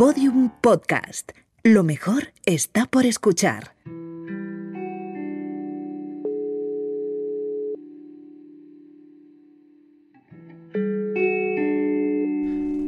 Podium Podcast. Lo mejor está por escuchar.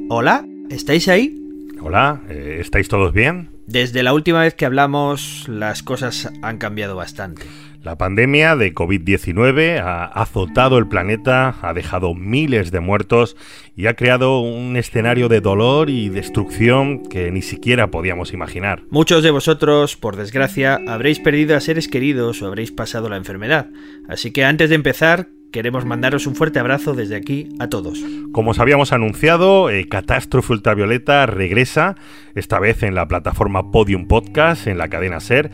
Hola, ¿estáis ahí? Hola, eh, ¿estáis todos bien? Desde la última vez que hablamos, las cosas han cambiado bastante. La pandemia de COVID-19 ha azotado el planeta, ha dejado miles de muertos y ha creado un escenario de dolor y destrucción que ni siquiera podíamos imaginar. Muchos de vosotros, por desgracia, habréis perdido a seres queridos o habréis pasado la enfermedad. Así que antes de empezar, queremos mandaros un fuerte abrazo desde aquí a todos. Como os habíamos anunciado, eh, Catástrofe Ultravioleta regresa, esta vez en la plataforma Podium Podcast, en la cadena Ser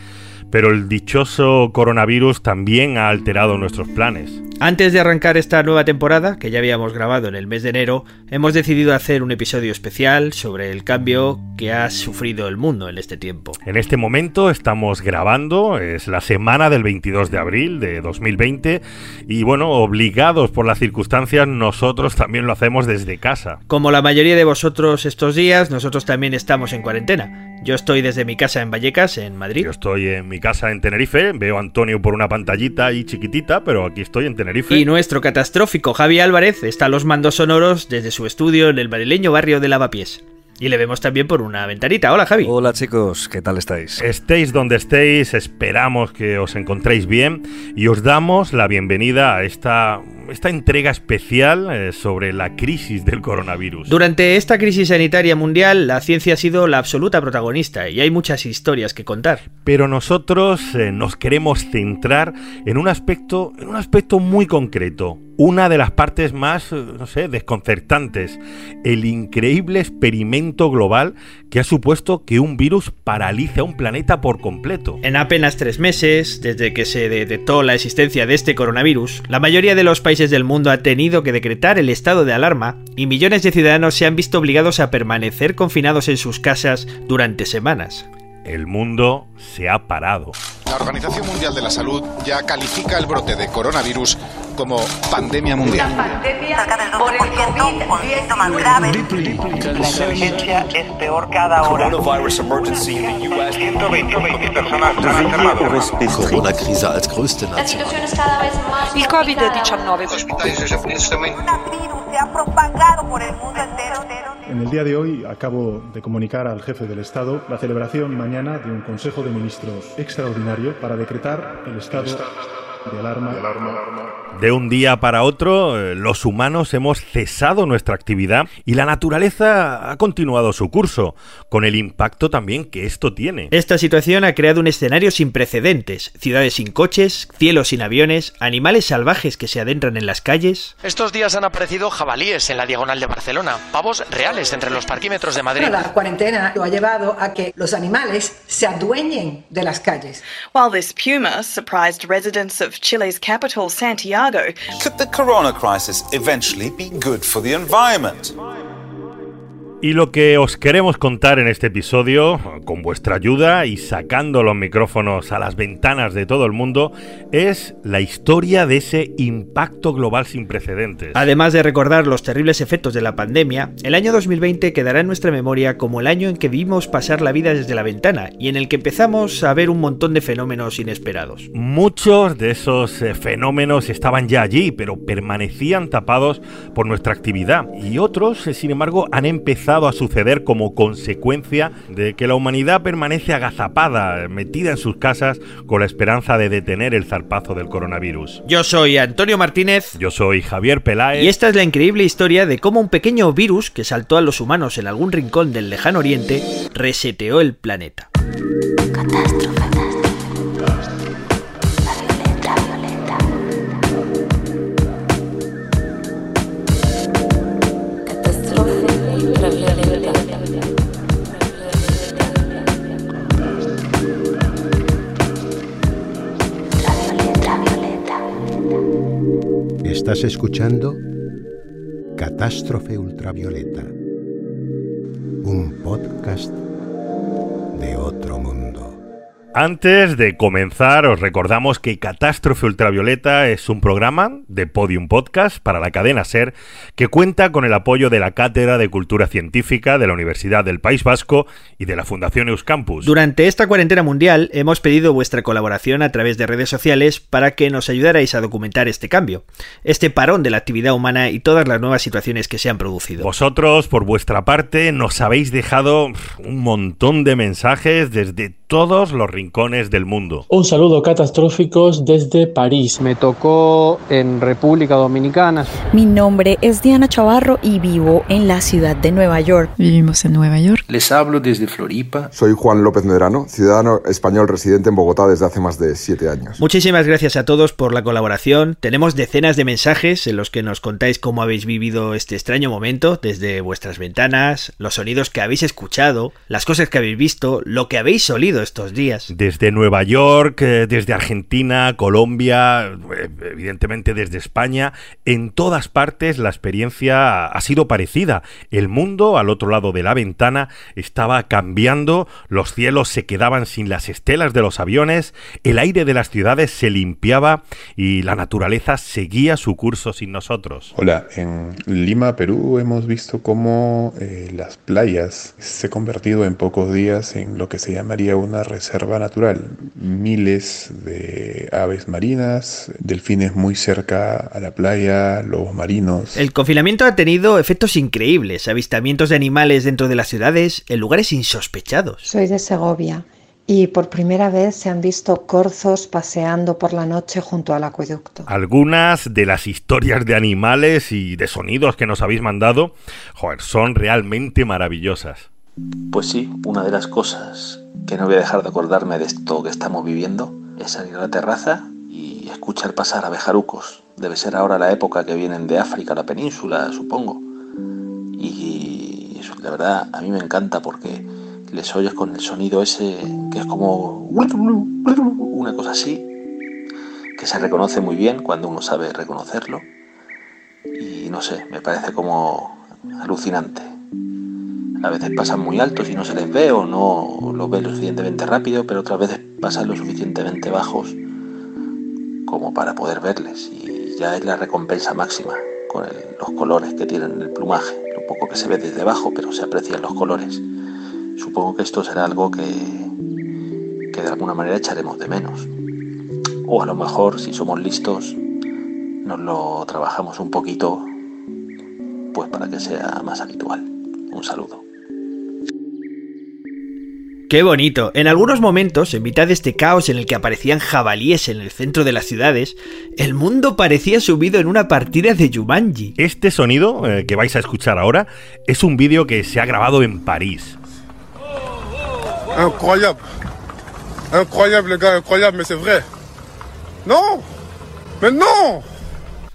pero el dichoso coronavirus también ha alterado nuestros planes. Antes de arrancar esta nueva temporada, que ya habíamos grabado en el mes de enero, hemos decidido hacer un episodio especial sobre el cambio que ha sufrido el mundo en este tiempo. En este momento estamos grabando, es la semana del 22 de abril de 2020 y bueno, obligados por las circunstancias, nosotros también lo hacemos desde casa. Como la mayoría de vosotros estos días, nosotros también estamos en cuarentena. Yo estoy desde mi casa en Vallecas, en Madrid. Yo estoy en mi casa en Tenerife. Veo a Antonio por una pantallita ahí chiquitita, pero aquí estoy en Tenerife. Y nuestro catastrófico Javi Álvarez está a los mandos sonoros desde su estudio en el madrileño barrio de Lavapiés. Y le vemos también por una ventanita. Hola Javi. Hola chicos, ¿qué tal estáis? Estéis donde estéis, esperamos que os encontréis bien y os damos la bienvenida a esta, esta entrega especial eh, sobre la crisis del coronavirus. Durante esta crisis sanitaria mundial, la ciencia ha sido la absoluta protagonista y hay muchas historias que contar. Pero nosotros eh, nos queremos centrar en un aspecto, en un aspecto muy concreto, una de las partes más, eh, no sé, desconcertantes, el increíble experimento global que ha supuesto que un virus paralice a un planeta por completo. En apenas tres meses, desde que se detectó la existencia de este coronavirus, la mayoría de los países del mundo ha tenido que decretar el estado de alarma y millones de ciudadanos se han visto obligados a permanecer confinados en sus casas durante semanas el mundo se ha parado. La Organización Mundial de la Salud ya califica el brote de coronavirus como pandemia mundial. La pandemia por el COVID más grave. La emergencia es peor cada hora. Coronavirus emergency in the US. 125 personas están enfermadas. Corona-Krise als größte Nation. Il Covid-19. Un virus se ha propagado por el mundo entero. En el día de hoy acabo de comunicar al jefe del Estado la celebración mañana de un Consejo de Ministros extraordinario para decretar el estado de alarma. De un día para otro, eh, los humanos hemos cesado nuestra actividad y la naturaleza ha continuado su curso, con el impacto también que esto tiene. Esta situación ha creado un escenario sin precedentes, ciudades sin coches, cielos sin aviones, animales salvajes que se adentran en las calles. Estos días han aparecido jabalíes en la diagonal de Barcelona, pavos reales entre los parquímetros de Madrid. La cuarentena lo ha llevado a que los animales se adueñen de las calles. While this puma surprised residents of Chile's capital, Santiago, Could the corona crisis eventually be good for the environment? Y lo que os queremos contar en este episodio, con vuestra ayuda y sacando los micrófonos a las ventanas de todo el mundo, es la historia de ese impacto global sin precedentes. Además de recordar los terribles efectos de la pandemia, el año 2020 quedará en nuestra memoria como el año en que vimos pasar la vida desde la ventana y en el que empezamos a ver un montón de fenómenos inesperados. Muchos de esos eh, fenómenos estaban ya allí, pero permanecían tapados por nuestra actividad y otros, eh, sin embargo, han empezado a suceder como consecuencia de que la humanidad permanece agazapada, metida en sus casas, con la esperanza de detener el zarpazo del coronavirus. Yo soy Antonio Martínez. Yo soy Javier Peláez. Y esta es la increíble historia de cómo un pequeño virus que saltó a los humanos en algún rincón del lejano oriente reseteó el planeta. Catástrofe. Estás escuchando Catástrofe Ultravioleta, un podcast de otro. Antes de comenzar, os recordamos que Catástrofe Ultravioleta es un programa de Podium Podcast para la cadena Ser que cuenta con el apoyo de la Cátedra de Cultura Científica de la Universidad del País Vasco y de la Fundación Euskampus. Durante esta cuarentena mundial hemos pedido vuestra colaboración a través de redes sociales para que nos ayudarais a documentar este cambio, este parón de la actividad humana y todas las nuevas situaciones que se han producido. Vosotros, por vuestra parte, nos habéis dejado un montón de mensajes desde todos los rincones del mundo. Un saludo catastróficos desde París. Me tocó en República Dominicana. Mi nombre es Diana Chavarro y vivo en la ciudad de Nueva York. Vivimos en Nueva York. Les hablo desde Floripa. Soy Juan López Medrano, ciudadano español residente en Bogotá desde hace más de siete años. Muchísimas gracias a todos por la colaboración. Tenemos decenas de mensajes en los que nos contáis cómo habéis vivido este extraño momento desde vuestras ventanas, los sonidos que habéis escuchado, las cosas que habéis visto, lo que habéis olido estos días. Desde Nueva York, eh, desde Argentina, Colombia, eh, evidentemente desde España, en todas partes la experiencia ha sido parecida. El mundo al otro lado de la ventana estaba cambiando, los cielos se quedaban sin las estelas de los aviones, el aire de las ciudades se limpiaba y la naturaleza seguía su curso sin nosotros. Hola, en Lima, Perú, hemos visto cómo eh, las playas se han convertido en pocos días en lo que se llamaría un una reserva natural. Miles de aves marinas, delfines muy cerca a la playa, lobos marinos. El confinamiento ha tenido efectos increíbles, avistamientos de animales dentro de las ciudades en lugares insospechados. Soy de Segovia y por primera vez se han visto corzos paseando por la noche junto al acueducto. Algunas de las historias de animales y de sonidos que nos habéis mandado, joder, son realmente maravillosas. Pues sí, una de las cosas que no voy a dejar de acordarme de esto que estamos viviendo es salir a la terraza y escuchar pasar a bejarucos. Debe ser ahora la época que vienen de África, la península, supongo. Y la verdad a mí me encanta porque les oyes con el sonido ese que es como una cosa así, que se reconoce muy bien cuando uno sabe reconocerlo. Y no sé, me parece como alucinante. A veces pasan muy altos y no se les ve o no los ve lo suficientemente rápido, pero otras veces pasan lo suficientemente bajos como para poder verles. Y ya es la recompensa máxima con los colores que tienen el plumaje. Lo poco que se ve desde abajo, pero se aprecian los colores. Supongo que esto será algo que, que de alguna manera echaremos de menos. O a lo mejor, si somos listos, nos lo trabajamos un poquito, pues para que sea más habitual. Un saludo. Qué bonito. En algunos momentos, en mitad de este caos en el que aparecían jabalíes en el centro de las ciudades, el mundo parecía subido en una partida de Jumanji. Este sonido eh, que vais a escuchar ahora es un vídeo que se ha grabado en París. Incroyable. Incroyable, gars, incroyable, mais c'est vrai. No. Mais no.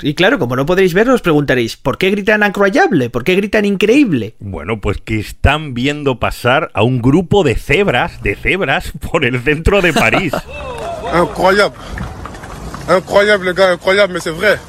Y claro, como no podréis verlo, os preguntaréis, ¿por qué gritan incroyable? ¿Por qué gritan increíble? Bueno, pues que están viendo pasar a un grupo de cebras, de cebras, por el centro de París. incroyable. Incroyable, gars, incroyable, mais c'est vrai.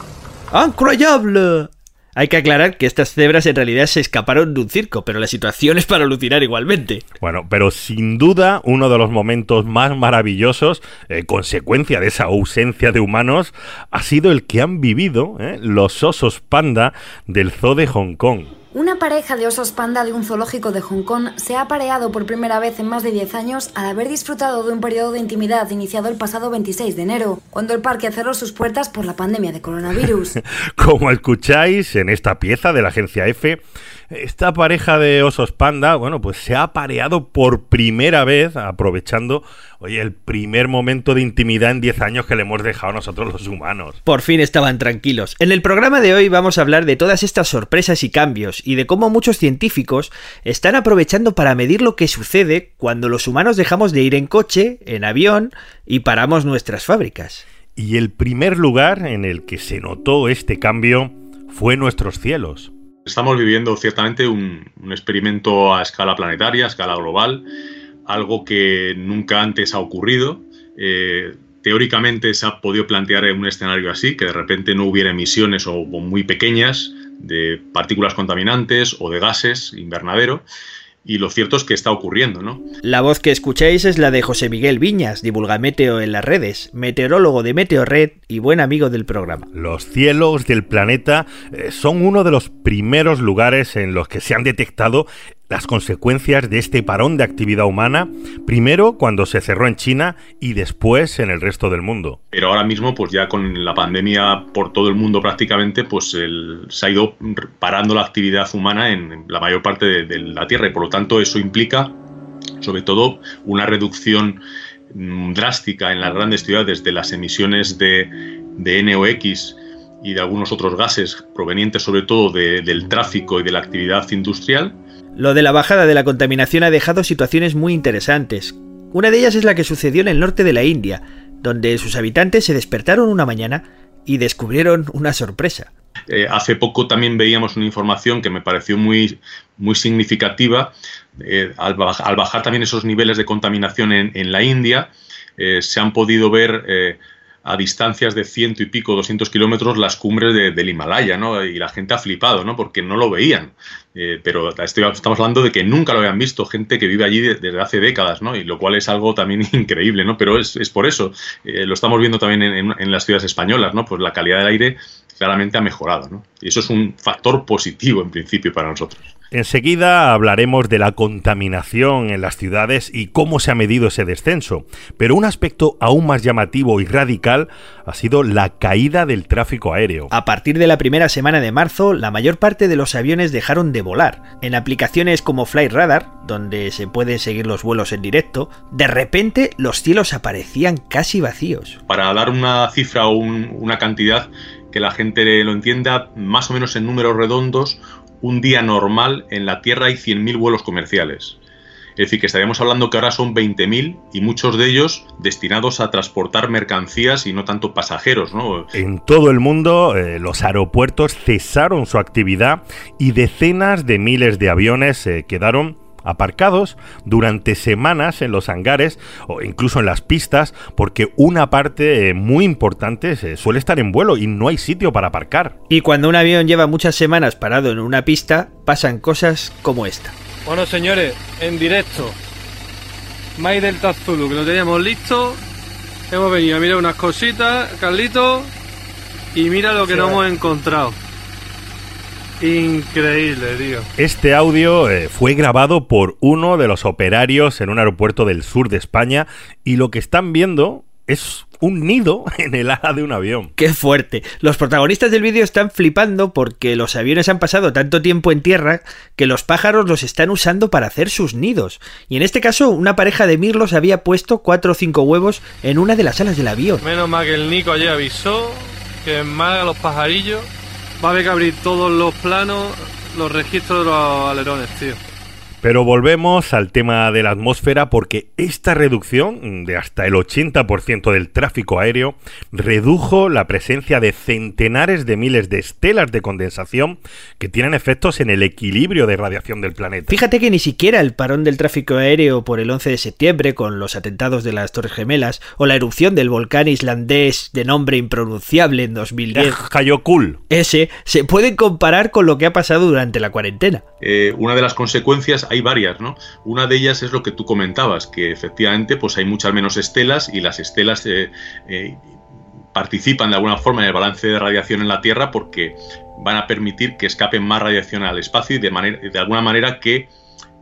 Incroyable. Hay que aclarar que estas cebras en realidad se escaparon de un circo, pero la situación es para alucinar igualmente. Bueno, pero sin duda uno de los momentos más maravillosos, eh, consecuencia de esa ausencia de humanos, ha sido el que han vivido eh, los osos panda del Zoo de Hong Kong. Una pareja de osos panda de un zoológico de Hong Kong se ha apareado por primera vez en más de 10 años al haber disfrutado de un periodo de intimidad iniciado el pasado 26 de enero, cuando el parque cerró sus puertas por la pandemia de coronavirus. Como escucháis en esta pieza de la agencia F, esta pareja de osos panda, bueno, pues se ha apareado por primera vez, aprovechando, oye, el primer momento de intimidad en 10 años que le hemos dejado a nosotros los humanos. Por fin estaban tranquilos. En el programa de hoy vamos a hablar de todas estas sorpresas y cambios y de cómo muchos científicos están aprovechando para medir lo que sucede cuando los humanos dejamos de ir en coche, en avión y paramos nuestras fábricas. Y el primer lugar en el que se notó este cambio fue nuestros cielos. Estamos viviendo ciertamente un, experimento a escala planetaria, a escala global, algo que nunca antes ha ocurrido. Eh, teóricamente se ha podido plantear un escenario así, que de repente no hubiera emisiones o, muy pequeñas de partículas contaminantes o de gases invernadero. Y lo cierto es que está ocurriendo, ¿no? La voz que escucháis es la de José Miguel Viñas, divulga Meteo en las redes, meteorólogo de Meteorred y buen amigo del programa. Los cielos del planeta eh, son uno de los primeros lugares en los que se han detectado las consecuencias de este parón de actividad humana, primero cuando se cerró en China y después en el resto del mundo. Pero ahora mismo, pues ya con la pandemia por todo el mundo prácticamente, pues se ha ido parando la actividad humana en la mayor parte de, de la Tierra y por lo tanto eso implica sobre todo una reducción mm, drástica en las grandes ciudades de las emisiones de, de NOx y de algunos otros gases provenientes sobre todo de, del tráfico y de la actividad industrial. Lo de la bajada de la contaminación ha dejado situaciones muy interesantes. Una de ellas es la que sucedió en el norte de la India, donde sus habitantes se despertaron una mañana y descubrieron una sorpresa. Eh, hace poco también veíamos una información que me pareció muy, muy significativa. Eh, al, bajar, al, bajar también esos niveles de contaminación en, en la India, eh, se han podido ver a distancias de ciento y pico, 200 kilómetros, las cumbres de, del Himalaya, ¿no? Y la gente ha flipado, ¿no? Porque no lo veían. Eh, pero estamos hablando de que nunca lo habían visto, gente que vive allí de, desde hace décadas, ¿no? Y lo cual es algo también increíble, ¿no? Pero es, es por eso. Eh, lo estamos viendo también en, en, en, las ciudades españolas, ¿no? Pues la calidad del aire claramente ha mejorado, ¿no? Y eso es un factor positivo en principio para nosotros. Enseguida hablaremos de la contaminación en las ciudades y cómo se ha medido ese descenso, pero un aspecto aún más llamativo y radical ha sido la caída del tráfico aéreo. A partir de la primera semana de marzo, la mayor parte de los aviones dejaron de volar. En aplicaciones como Flight Radar, donde se pueden seguir los vuelos en directo, de repente los cielos aparecían casi vacíos. Para dar una cifra o un, una cantidad que la gente lo entienda, más o menos en números redondos, un día normal en la Tierra hay 100.000 vuelos comerciales. Es decir, que estaríamos hablando que ahora son 20.000 y muchos de ellos destinados a transportar mercancías y no tanto pasajeros. ¿no? En todo el mundo, eh, los aeropuertos cesaron su actividad y decenas de miles de aviones eh, quedaron aparcados durante semanas en los hangares o incluso en las pistas porque una parte eh, muy importante eh, suele estar en vuelo y no hay sitio para aparcar. Y cuando un avión lleva muchas semanas parado en una pista, pasan cosas como esta. Bueno, señores, en directo. My Delta Zulu, que lo teníamos listo. Hemos venido a mirar unas cositas, Carlito. Y mira lo que sí, nos hemos encontrado. Increíble, tío. Este audio eh, fue grabado por uno de los operarios en un aeropuerto del sur de España y lo que están viendo es un nido en el ala de un avión. ¡Qué fuerte! Los protagonistas del vídeo están flipando porque los aviones han pasado tanto tiempo en tierra que los pájaros los están usando para hacer sus nidos. Y en este caso, una pareja de mirlos había puesto cuatro o cinco huevos en una de las alas del avión. Menos mal que el Nico ayer avisó que en Málaga los pajarillos va a haber que abrir todos los planos, los registros de los alerones, tío. Pero volvemos al tema de la atmósfera porque esta reducción de hasta el 80% del tráfico aéreo redujo la presencia de centenares de miles de estelas de condensación que tienen efectos en el equilibrio de radiación del planeta. Fíjate que ni siquiera el parón del tráfico aéreo por el 11 de septiembre con los atentados de las Torres Gemelas o la erupción del volcán islandés de nombre impronunciable en 2010, Hayokul, ese, se pueden comparar con lo que ha pasado durante la cuarentena. Eh, una de las consecuencias hay varias, ¿no? Una de ellas es lo que tú comentabas, que efectivamente pues hay muchas menos estelas y las estelas eh, eh, participan de alguna forma en el balance de radiación en la Tierra porque van a permitir que escapen más radiación al espacio y de, manera, de alguna manera que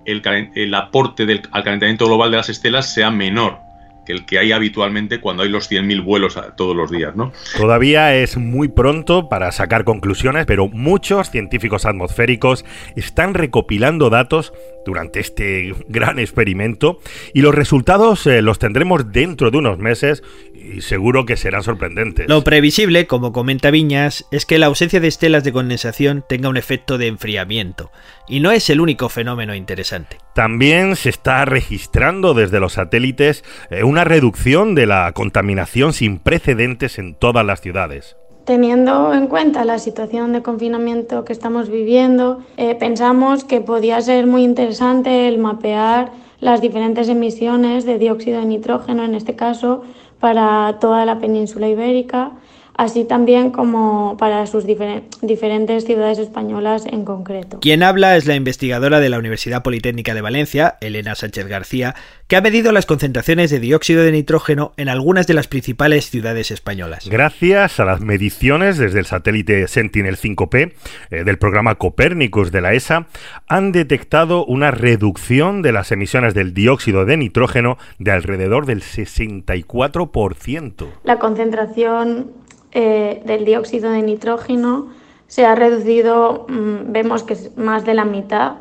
el, el aporte del, al calentamiento global de las estelas sea menor que el que hay habitualmente cuando hay los 100.000 vuelos todos los días, ¿no? Todavía es muy pronto para sacar conclusiones, pero muchos científicos atmosféricos están recopilando datos durante este gran experimento y los resultados eh, los tendremos dentro de unos meses y seguro que serán sorprendentes. Lo previsible, como comenta Viñas, es que la ausencia de estelas de condensación tenga un efecto de enfriamiento. Y no es el único fenómeno interesante. También se está registrando desde los satélites eh, una reducción de la contaminación sin precedentes en todas las ciudades. Teniendo en cuenta la situación de confinamiento que estamos viviendo, eh, pensamos que podía ser muy interesante el mapear las diferentes emisiones de dióxido de nitrógeno, en este caso, para toda la península ibérica, así también como para sus difer diferentes ciudades españolas en concreto. Quien habla es la investigadora de la Universidad Politécnica de Valencia, Elena Sánchez García, que ha medido las concentraciones de dióxido de nitrógeno en algunas de las principales ciudades españolas. Gracias a las mediciones desde el satélite Sentinel-5P eh, del programa Copérnicus de la ESA, han detectado una reducción de las emisiones del dióxido de nitrógeno de alrededor del 64%. La concentración eh, del dióxido de nitrógeno se ha reducido, mmm, vemos que es más de la mitad,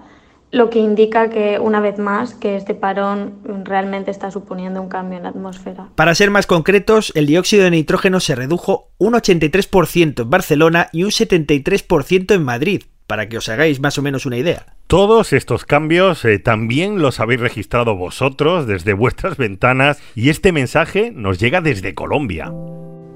lo que indica que, una vez más, que este parón realmente está suponiendo un cambio en la atmósfera. Para ser más concretos, el dióxido de nitrógeno se redujo un 83% en Barcelona y un 73% en Madrid, para que os hagáis más o menos una idea. Todos estos cambios eh, también los habéis registrado vosotros desde vuestras ventanas y este mensaje nos llega desde Colombia.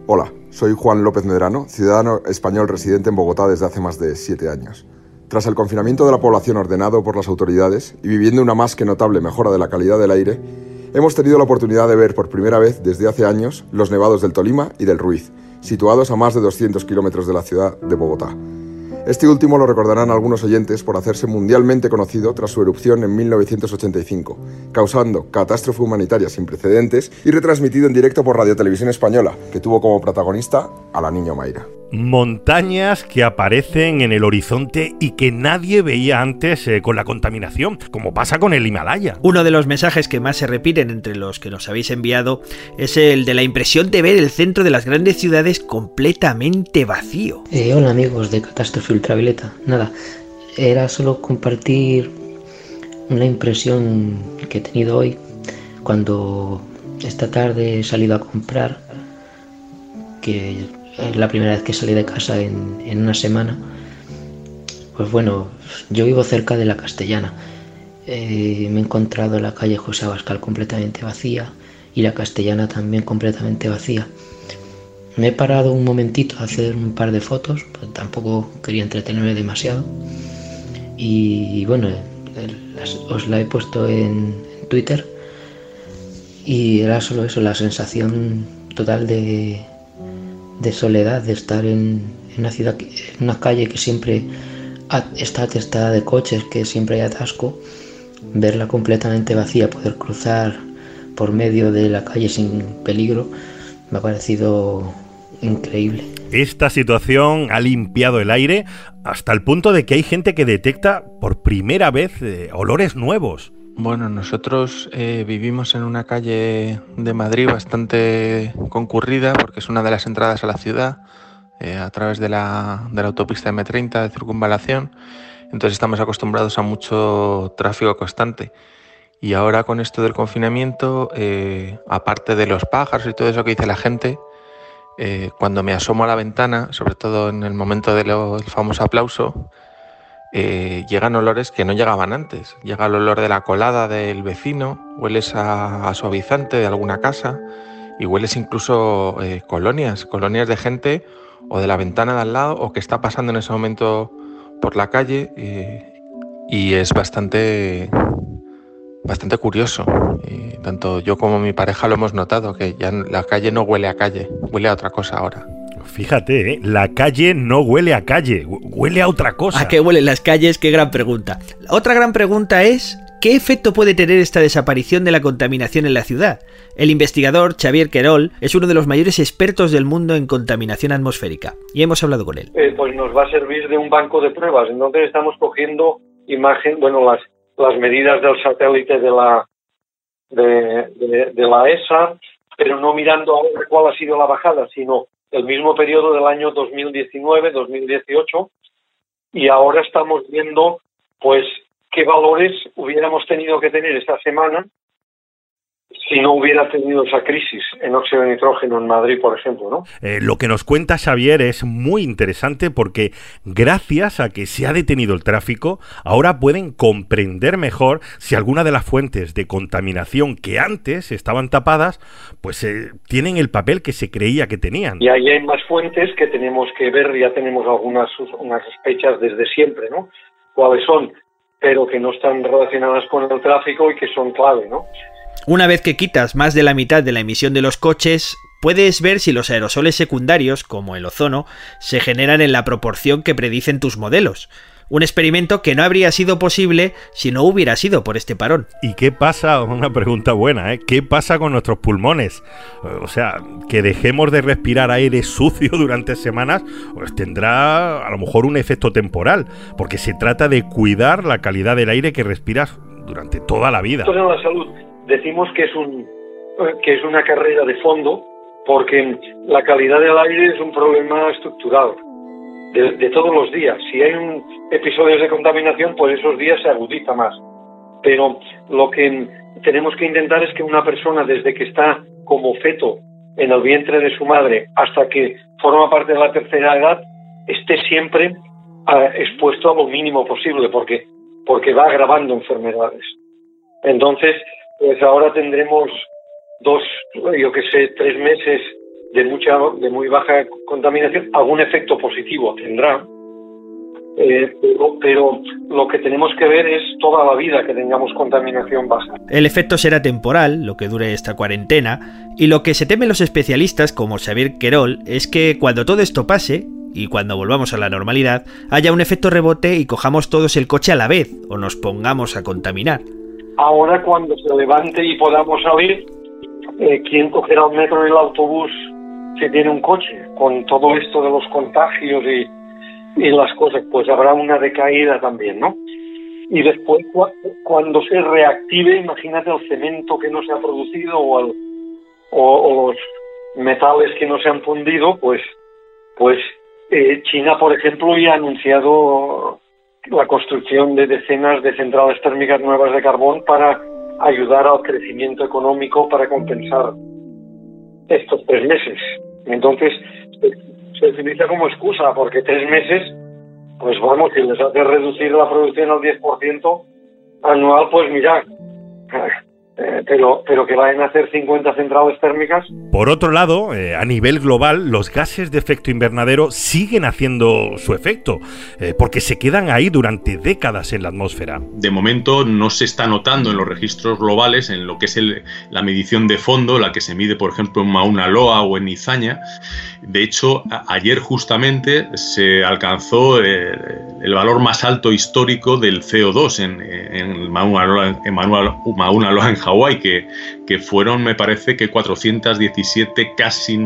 Hola, soy Juan López Medrano, ciudadano español residente en Bogotá desde hace más de siete años. Tras el confinamiento de la población ordenado por las autoridades y viviendo una más que notable mejora de la calidad del aire, hemos tenido la oportunidad de ver por primera vez desde hace años los nevados del Tolima y del Ruiz, situados a más de 200 kilómetros de la ciudad de Bogotá. Este último lo recordarán algunos oyentes por hacerse mundialmente conocido tras su erupción en 1985, causando catástrofe humanitaria sin precedentes y retransmitido en directo por Radio Televisión Española, que tuvo como protagonista a la niña Mayra. Montañas que aparecen en el horizonte y que nadie veía antes eh, con la contaminación, como pasa con el Himalaya. Uno de los mensajes que más se repiten entre los que nos habéis enviado es el de la impresión de ver el centro de las grandes ciudades completamente vacío. Eh, hola amigos de Catástrofe Ultravioleta. Nada, era solo compartir una impresión que he tenido hoy cuando esta tarde he salido a comprar, que la primera vez que salí de casa en, una semana. Pues bueno, yo vivo cerca de la Castellana. Eh, me he encontrado la calle José Abascal completamente vacía y la Castellana también completamente vacía. Me he parado un momentito a hacer un par de fotos, pues tampoco quería entretenerme demasiado. Y bueno, os la he puesto en Twitter y era solo eso, la sensación total de, de soledad, de estar en, una ciudad, en una calle que siempre está atestada de coches, que siempre hay atasco, verla completamente vacía, poder cruzar por medio de la calle sin peligro, me ha parecido increíble. Esta situación ha limpiado el aire hasta el punto de que hay gente que detecta por primera vez eh, olores nuevos. Bueno, nosotros eh, vivimos en una calle de Madrid bastante concurrida porque es una de las entradas a la ciudad eh, a través de la, de la autopista M30 de circunvalación. Entonces estamos acostumbrados a mucho tráfico constante. Y ahora con esto del confinamiento, eh, aparte de los pájaros y todo eso que dice la gente, cuando me asomo a la ventana, sobre todo en el momento del famoso aplauso, eh, llegan olores que no llegaban antes. Llega el olor de la colada del vecino, hueles a, suavizante de alguna casa y hueles incluso eh, colonias, colonias de gente o de la ventana de al lado o que está pasando en ese momento por la calle eh, y es bastante bastante curioso. Y tanto yo como mi pareja lo hemos notado, que ya la calle no huele a calle, huele a otra cosa ahora. Fíjate, ¿eh? la calle no huele a calle, huele a otra cosa. ¿A qué huelen las calles? Qué gran pregunta. Otra gran pregunta es, ¿qué efecto puede tener esta desaparición de la contaminación en la ciudad? El investigador Xavier Querol es uno de los mayores expertos del mundo en contaminación atmosférica y hemos hablado con él. Eh, pues nos va a servir de un banco de pruebas. Entonces estamos cogiendo imagen, bueno, las, las medidas del satélite de la, de, de, de la ESA, pero no mirando ahora cuál ha sido la bajada, sino el mismo periodo del año 2019-2018 y ahora estamos viendo pues qué valores hubiéramos tenido que tener esta semana si no hubiera tenido esa crisis en óxido de nitrógeno en Madrid, por ejemplo, ¿no? Eh, lo que nos cuenta Xavier es muy interesante porque gracias a que se ha detenido el tráfico, ahora pueden comprender mejor si alguna de las fuentes de contaminación que antes estaban tapadas, pues eh, tienen el papel que se creía que tenían. Y ahí hay más fuentes que tenemos que ver, ya tenemos algunas unas sospechas desde siempre, ¿no? Cuáles son, pero que no están relacionadas con el tráfico y que son clave, ¿no? Una vez que quitas más de la mitad de la emisión de los coches, puedes ver si los aerosoles secundarios, como el ozono, se generan en la proporción que predicen tus modelos. Un experimento que no habría sido posible si no hubiera sido por este parón. ¿Y qué pasa? Una pregunta buena, ¿eh? ¿Qué pasa con nuestros pulmones? O sea, que dejemos de respirar aire sucio durante semanas, pues tendrá a lo mejor un efecto temporal, porque se trata de cuidar la calidad del aire que respiras durante toda la vida. Salud decimos que es un que es una carrera de fondo porque la calidad del aire es un problema estructural de, todos los días. Si hay un episodios de contaminación, pues esos días se agudiza más. Pero lo que tenemos que intentar es que una persona desde que está como feto en el vientre de su madre hasta que forma parte de la tercera edad esté siempre ah, expuesto a lo mínimo posible porque porque va agravando enfermedades. Entonces, pues ahora tendremos dos, yo que sé, tres meses de mucha, de muy baja contaminación, algún efecto positivo tendrá, eh, pero, lo que tenemos que ver es toda la vida que tengamos contaminación baja. El efecto será temporal, lo que dure esta cuarentena, y lo que se temen los especialistas como Xavier Querol es que cuando todo esto pase, y cuando volvamos a la normalidad, haya un efecto rebote y cojamos todos el coche a la vez o nos pongamos a contaminar. Ahora cuando se levante y podamos salir, eh, ¿quién cogerá el metro y el autobús si tiene un coche? Con todo esto de los contagios y, las cosas, pues habrá una decaída también, ¿no? Y después, cuando se reactive, imagínate el cemento que no se ha producido o, el, o, los metales que no se han fundido, pues, pues eh, China, por ejemplo, ya ha anunciado la construcción de decenas de centrales térmicas nuevas de carbón para ayudar al crecimiento económico para compensar estos tres meses. Entonces, se, utiliza como excusa porque tres meses, pues vamos, si les hace reducir la producción al 10% anual, pues mira, eh, pero, pero que vayan a hacer 50 centrales térmicas. Por otro lado, eh, a nivel global, los gases de efecto invernadero siguen haciendo su efecto, eh, porque se quedan ahí durante décadas en la atmósfera. De momento no se está notando en los registros globales, en lo que es la medición de fondo, la que se mide, por ejemplo, en Mauna Loa o en Izaña. De hecho, ayer justamente se alcanzó el valor más alto histórico del CO2 en, en Mauna Loa en, Mauna Loa en Hawái, que, que fueron, me parece que 417 casi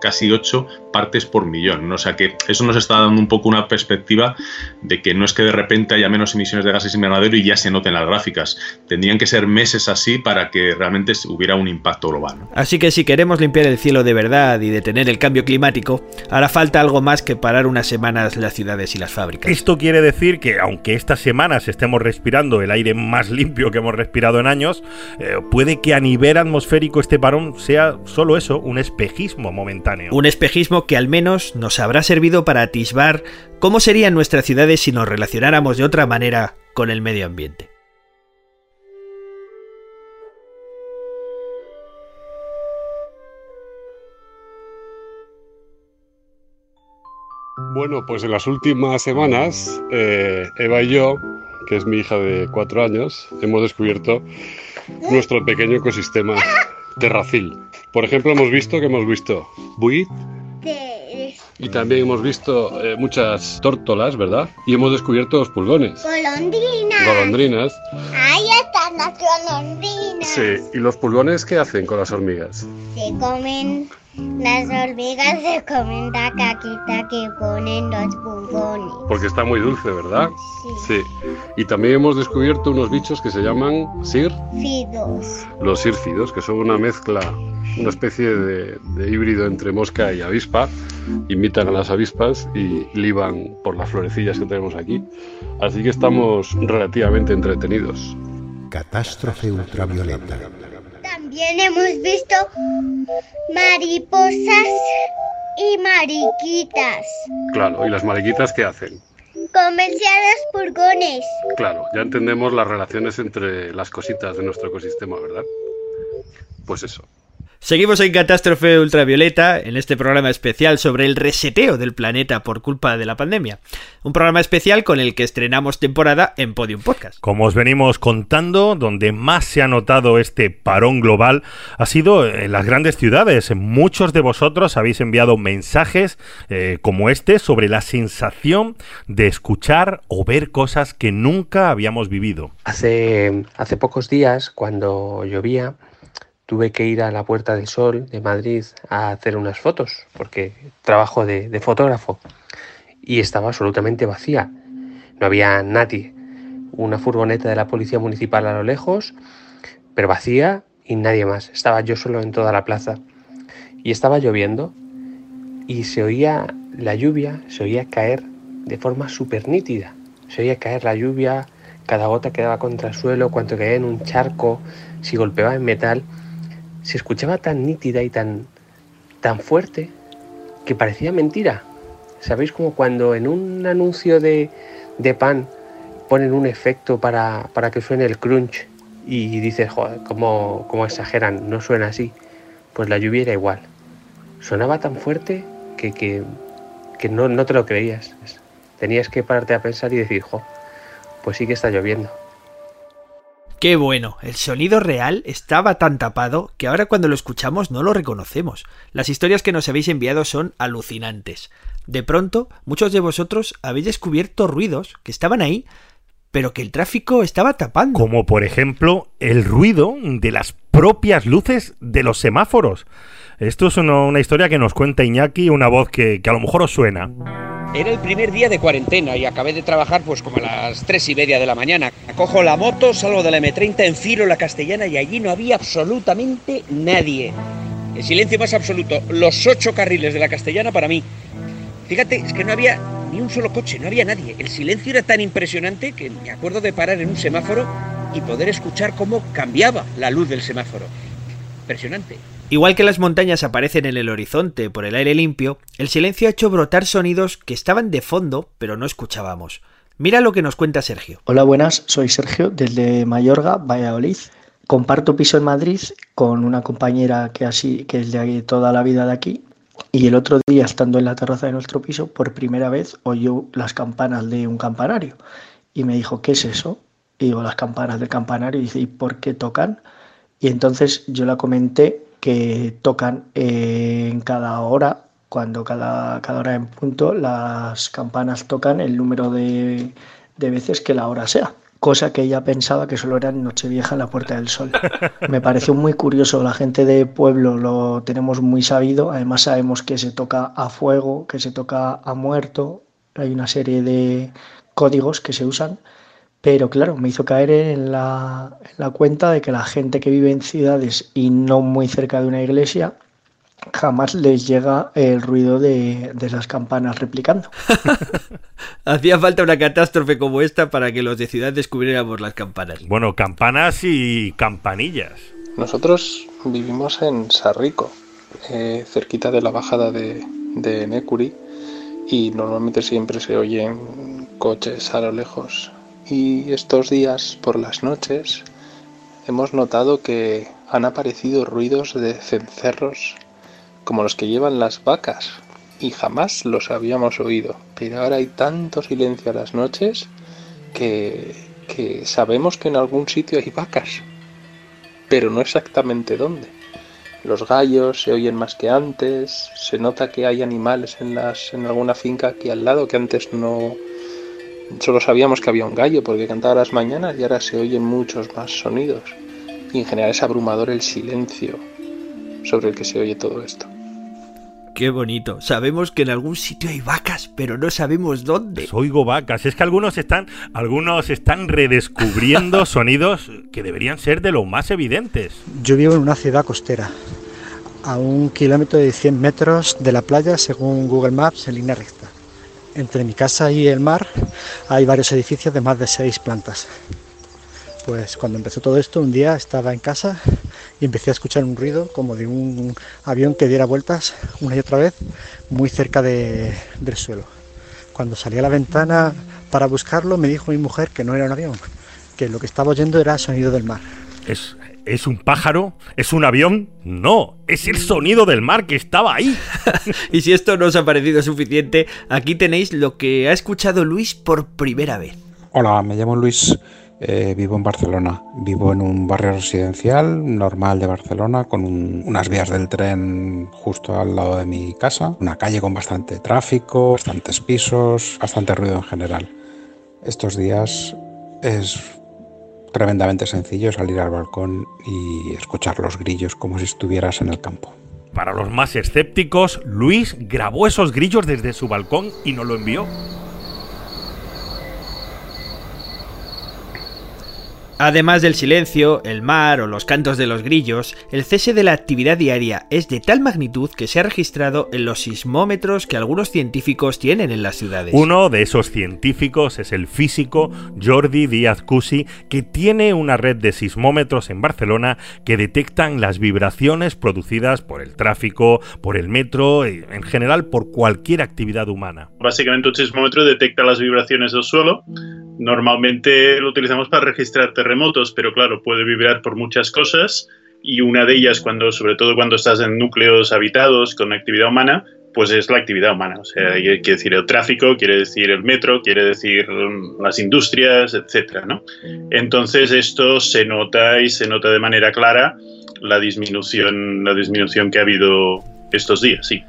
casi 8 partes por millón. O sea que eso nos está dando un poco una perspectiva de que no es que de repente haya menos emisiones de gases invernadero y ya se noten las gráficas. Tendrían que ser meses así para que realmente hubiera un impacto global. Así que si queremos limpiar el cielo de verdad y detener el cambio climático, hará falta algo más que parar unas semanas las ciudades y las fábricas. Esto quiere decir que aunque estas semanas estemos respirando el aire más limpio que hemos respirado en años, eh, puede que a nivel atmosférico este parón sea solo eso, un espejismo momentáneo. Un espejismo que al menos nos habrá servido para atisbar cómo serían nuestras ciudades si nos relacionáramos de otra manera con el medio ambiente. Bueno, pues en las últimas semanas, eh, Eva y yo, que es mi hija de cuatro años, hemos descubierto nuestro pequeño ecosistema terracil. Por ejemplo, hemos visto que hemos visto buit y también hemos visto eh, muchas tórtolas, ¿verdad? Y hemos descubierto los pulgones. Golondrinas. Golondrinas. Ahí están las golondrinas. Sí, ¿y los pulgones qué hacen con las hormigas? Se comen las hormigas se comen la caquita que ponen los pulgones. Porque está muy dulce, ¿verdad? Sí. Y también hemos descubierto unos bichos que se llaman sirfidos. Los sírfidos, que son una mezcla, una especie de, de híbrido entre mosca y avispa. Imitan a las avispas y liban por las florecillas que tenemos aquí. Así que estamos relativamente entretenidos. Catástrofe ultravioleta. También hemos visto mariposas y mariquitas. Claro, ¿y las mariquitas qué hacen? Comerse a los pulgones. Claro, ya entendemos las relaciones entre las cositas de nuestro ecosistema, ¿verdad? Pues eso. Seguimos en Catástrofe Ultravioleta, en este programa especial sobre el reseteo del planeta por culpa de la pandemia. Un programa especial con el que estrenamos temporada en Podium Podcast. Como os venimos contando, donde más se ha notado este parón global ha sido en las grandes ciudades. Muchos de vosotros habéis enviado mensajes eh, como este sobre la sensación de escuchar o ver cosas que nunca habíamos vivido. Hace, hace pocos días, cuando llovía, tuve que ir a la Puerta del Sol de Madrid a hacer unas fotos, porque trabajo de, fotógrafo, y estaba absolutamente vacía. No había nadie. Una furgoneta de la Policía Municipal a lo lejos, pero vacía y nadie más. Estaba yo solo en toda la plaza. Y estaba lloviendo y se oía la lluvia, se oía caer de forma súper nítida. Se oía caer la lluvia, cada gota quedaba contra el suelo, cuando caía en un charco, si golpeaba en metal se escuchaba tan nítida y tan, tan fuerte que parecía mentira. ¿Sabéis como cuando en un anuncio de, de pan ponen un efecto para, para, que suene el crunch y dices, joder, ¿cómo, cómo exageran? No suena así. Pues la lluvia era igual. Sonaba tan fuerte que, que, que no, no, te lo creías. Tenías que pararte a pensar y decir, jo, pues sí que está lloviendo. Qué bueno, el sonido real estaba tan tapado que ahora cuando lo escuchamos no lo reconocemos. Las historias que nos habéis enviado son alucinantes. De pronto, muchos de vosotros habéis descubierto ruidos que estaban ahí, pero que el tráfico estaba tapando. Como por ejemplo el ruido de las propias luces de los semáforos. Esto es una, historia que nos cuenta Iñaki, una voz que a lo mejor os suena. Era el primer día de cuarentena y acabé de trabajar pues como a las tres y media de la mañana. Cojo la moto, salgo de la M30, enfilo la castellana y allí no había absolutamente nadie. El silencio más absoluto, los ocho carriles de la castellana para mí. Fíjate, es que no había ni un solo coche, no había nadie. El silencio era tan impresionante que me acuerdo de parar en un semáforo y poder escuchar cómo cambiaba la luz del semáforo. Impresionante. Igual que las montañas aparecen en el horizonte por el aire limpio, el silencio ha hecho brotar sonidos que estaban de fondo pero no escuchábamos. Mira lo que nos cuenta Sergio. Hola, buenas, soy Sergio desde Mayorga, Valladolid. Comparto piso en Madrid con una compañera que así que es de toda la vida de aquí y el otro día estando en la terraza de nuestro piso por primera vez oyó las campanas de un campanario y me dijo, "¿Qué es eso?" Y digo, "Las campanas del campanario." Y dice, "¿Y por qué tocan?" Y entonces yo la comenté que tocan eh, en cada hora, cuando cada, cada hora en punto las campanas tocan el número de, de veces que la hora sea cosa que ella pensaba que solo era en Nochevieja en la Puerta del Sol. Me pareció muy curioso, la gente de pueblo lo tenemos muy sabido, además sabemos que se toca a fuego, que se toca a muerto, hay una serie de códigos que se usan pero claro, me hizo caer en la, en la, cuenta de que la gente que vive en ciudades y no muy cerca de una iglesia, jamás les llega el ruido de, de las campanas replicando. Hacía falta una catástrofe como esta para que los de ciudad descubriéramos las campanas. Bueno, campanas y campanillas. Nosotros vivimos en Sarrico, eh, cerquita de la bajada de, de Necuri, y normalmente siempre se oyen coches a lo lejos y estos días por las noches hemos notado que han aparecido ruidos de cencerros como los que llevan las vacas y jamás los habíamos oído. Pero ahora hay tanto silencio a las noches que, que sabemos que en algún sitio hay vacas, pero no exactamente dónde. Los gallos se oyen más que antes, se nota que hay animales en, las, en alguna finca aquí al lado que antes no, Solo sabíamos que había un gallo porque cantaba las mañanas y ahora se oyen muchos más sonidos. Y en general es abrumador el silencio sobre el que se oye todo esto. Qué bonito. Sabemos que en algún sitio hay vacas, pero no sabemos dónde. Oigo vacas. Es que algunos están, algunos están redescubriendo sonidos que deberían ser de los más evidentes. Yo vivo en una ciudad costera, a un kilómetro de 100 metros de la playa, según Google Maps, en línea recta. Entre mi casa y el mar hay varios edificios de más de seis plantas. Pues cuando empezó todo esto, un día estaba en casa y empecé a escuchar un ruido como de un avión que diera vueltas una y otra vez muy cerca de, del suelo. Cuando salí a la ventana para buscarlo, me dijo mi mujer que no era un avión, que lo que estaba oyendo era sonido del mar. ¿Es un pájaro? ¿Es un avión? No, es el sonido del mar que estaba ahí. y si esto no os ha parecido suficiente, aquí tenéis lo que ha escuchado Luis por primera vez. Hola, me llamo Luis, eh, vivo en Barcelona. Vivo en un barrio residencial normal de Barcelona con unas vías del tren justo al lado de mi casa, una calle con bastante tráfico, bastantes pisos, bastante ruido en general. Estos días es tremendamente sencillo salir al balcón y escuchar los grillos como si estuvieras en el campo. Para los más escépticos, Luis grabó esos grillos desde su balcón y nos lo envió. Además del silencio, el mar o los cantos de los grillos, el cese de la actividad diaria es de tal magnitud que se ha registrado en los sismómetros que algunos científicos tienen en las ciudades. Uno de esos científicos es el físico Jordi Díaz Cusi, que tiene una red de sismómetros en Barcelona que detectan las vibraciones producidas por el tráfico, por el metro, y en general por cualquier actividad humana. Básicamente un sismómetro detecta las vibraciones del suelo. Normalmente lo utilizamos para registrar terremotos, pero claro, puede vibrar por muchas cosas y una de ellas, cuando, sobre todo cuando estás en núcleos habitados con actividad humana, pues es la actividad humana. O sea, quiere decir el tráfico, quiere decir el metro, quiere decir las industrias, etcétera, ¿no? Entonces esto se nota y se nota de manera clara la disminución, la disminución que ha habido estos días, sí.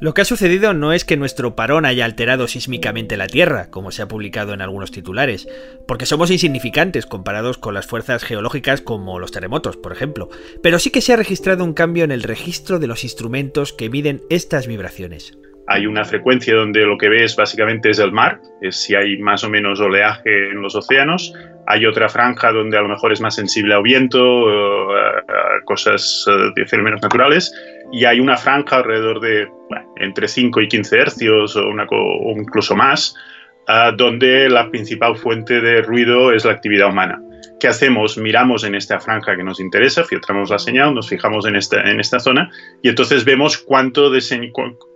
Lo que ha sucedido no es que nuestro parón haya alterado sísmicamente la Tierra, como se ha publicado en algunos titulares, porque somos insignificantes comparados con las fuerzas geológicas como los terremotos, por ejemplo, pero sí que se ha registrado un cambio en el registro de los instrumentos que miden estas vibraciones. Hay una frecuencia donde lo que ves básicamente es el mar, es si hay más o menos oleaje en los océanos. Hay otra franja donde a lo mejor es más sensible al viento, a cosas eh, de fenómenos naturales y hay una franja alrededor de entre 5 y 15 hercios o, una, o incluso más, uh, donde la principal fuente de ruido es la actividad humana. ¿Qué hacemos? Miramos en esta franja que nos interesa, filtramos la señal, nos fijamos en esta, en esta zona y entonces vemos cuánto de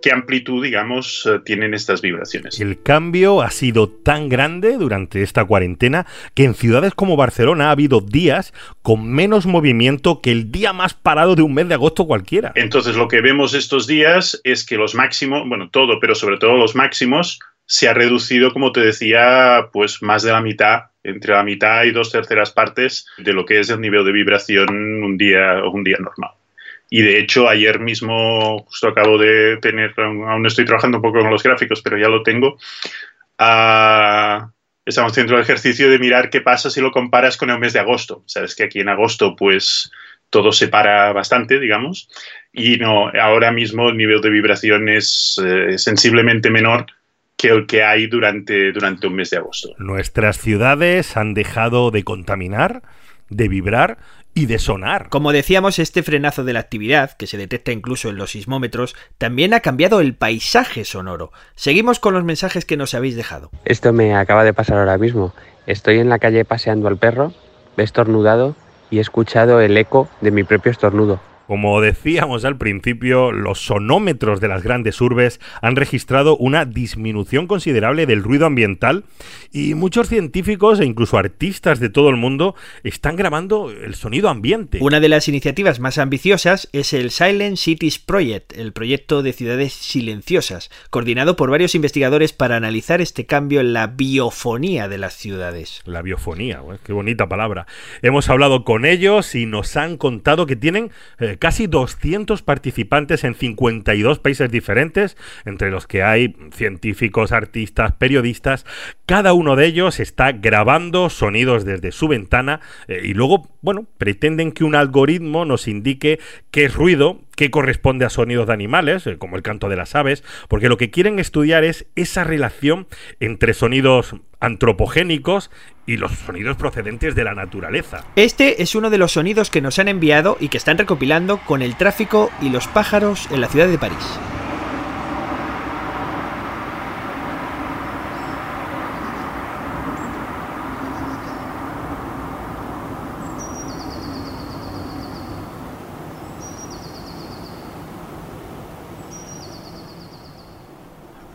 qué amplitud, digamos, eh, tienen estas vibraciones. El cambio ha sido tan grande durante esta cuarentena que en ciudades como Barcelona ha habido días con menos movimiento que el día más parado de un mes de agosto cualquiera. Entonces lo que vemos estos días es que los máximos, bueno, todo, pero sobre todo los máximos, se ha reducido, como te decía, pues más de la mitad entre la mitad y dos terceras partes de lo que es el nivel de vibración un día, un día normal. Y de hecho, ayer mismo, justo acabo de tener, aún estoy trabajando un poco con los gráficos, pero ya lo tengo. Uh, estamos haciendo el ejercicio de mirar qué pasa si lo comparas con el mes de agosto. Sabes que aquí en agosto, pues todo se para bastante, digamos, y no, ahora mismo el nivel de vibración es eh, sensiblemente menor que el que hay durante, durante un mes de agosto. Nuestras ciudades han dejado de contaminar, de vibrar y de sonar. Como decíamos, este frenazo de la actividad, que se detecta incluso en los sismómetros, también ha cambiado el paisaje sonoro. Seguimos con los mensajes que nos habéis dejado. Esto me acaba de pasar ahora mismo. Estoy en la calle paseando al perro, he estornudado y he escuchado el eco de mi propio estornudo. Como decíamos al principio, los sonómetros de las grandes urbes han registrado una disminución considerable del ruido ambiental y muchos científicos e incluso artistas de todo el mundo están grabando el sonido ambiente. Una de las iniciativas más ambiciosas es el Silent Cities Project, el proyecto de ciudades silenciosas, coordinado por varios investigadores para analizar este cambio en la biofonía de las ciudades. La biofonía, qué bonita palabra. Hemos hablado con ellos y nos han contado que tienen eh, casi 200 participantes en 52 países diferentes, entre los que hay científicos, artistas, periodistas. Cada uno de ellos está grabando sonidos desde su ventana eh, y luego, bueno, pretenden que un algoritmo nos indique qué ruido, qué corresponde a sonidos de animales, eh, como el canto de las aves, porque lo que quieren estudiar es esa relación entre sonidos antropogénicos y los sonidos procedentes de la naturaleza. Este es uno de los sonidos que nos han enviado y que están recopilando con el tráfico y los pájaros en la ciudad de París.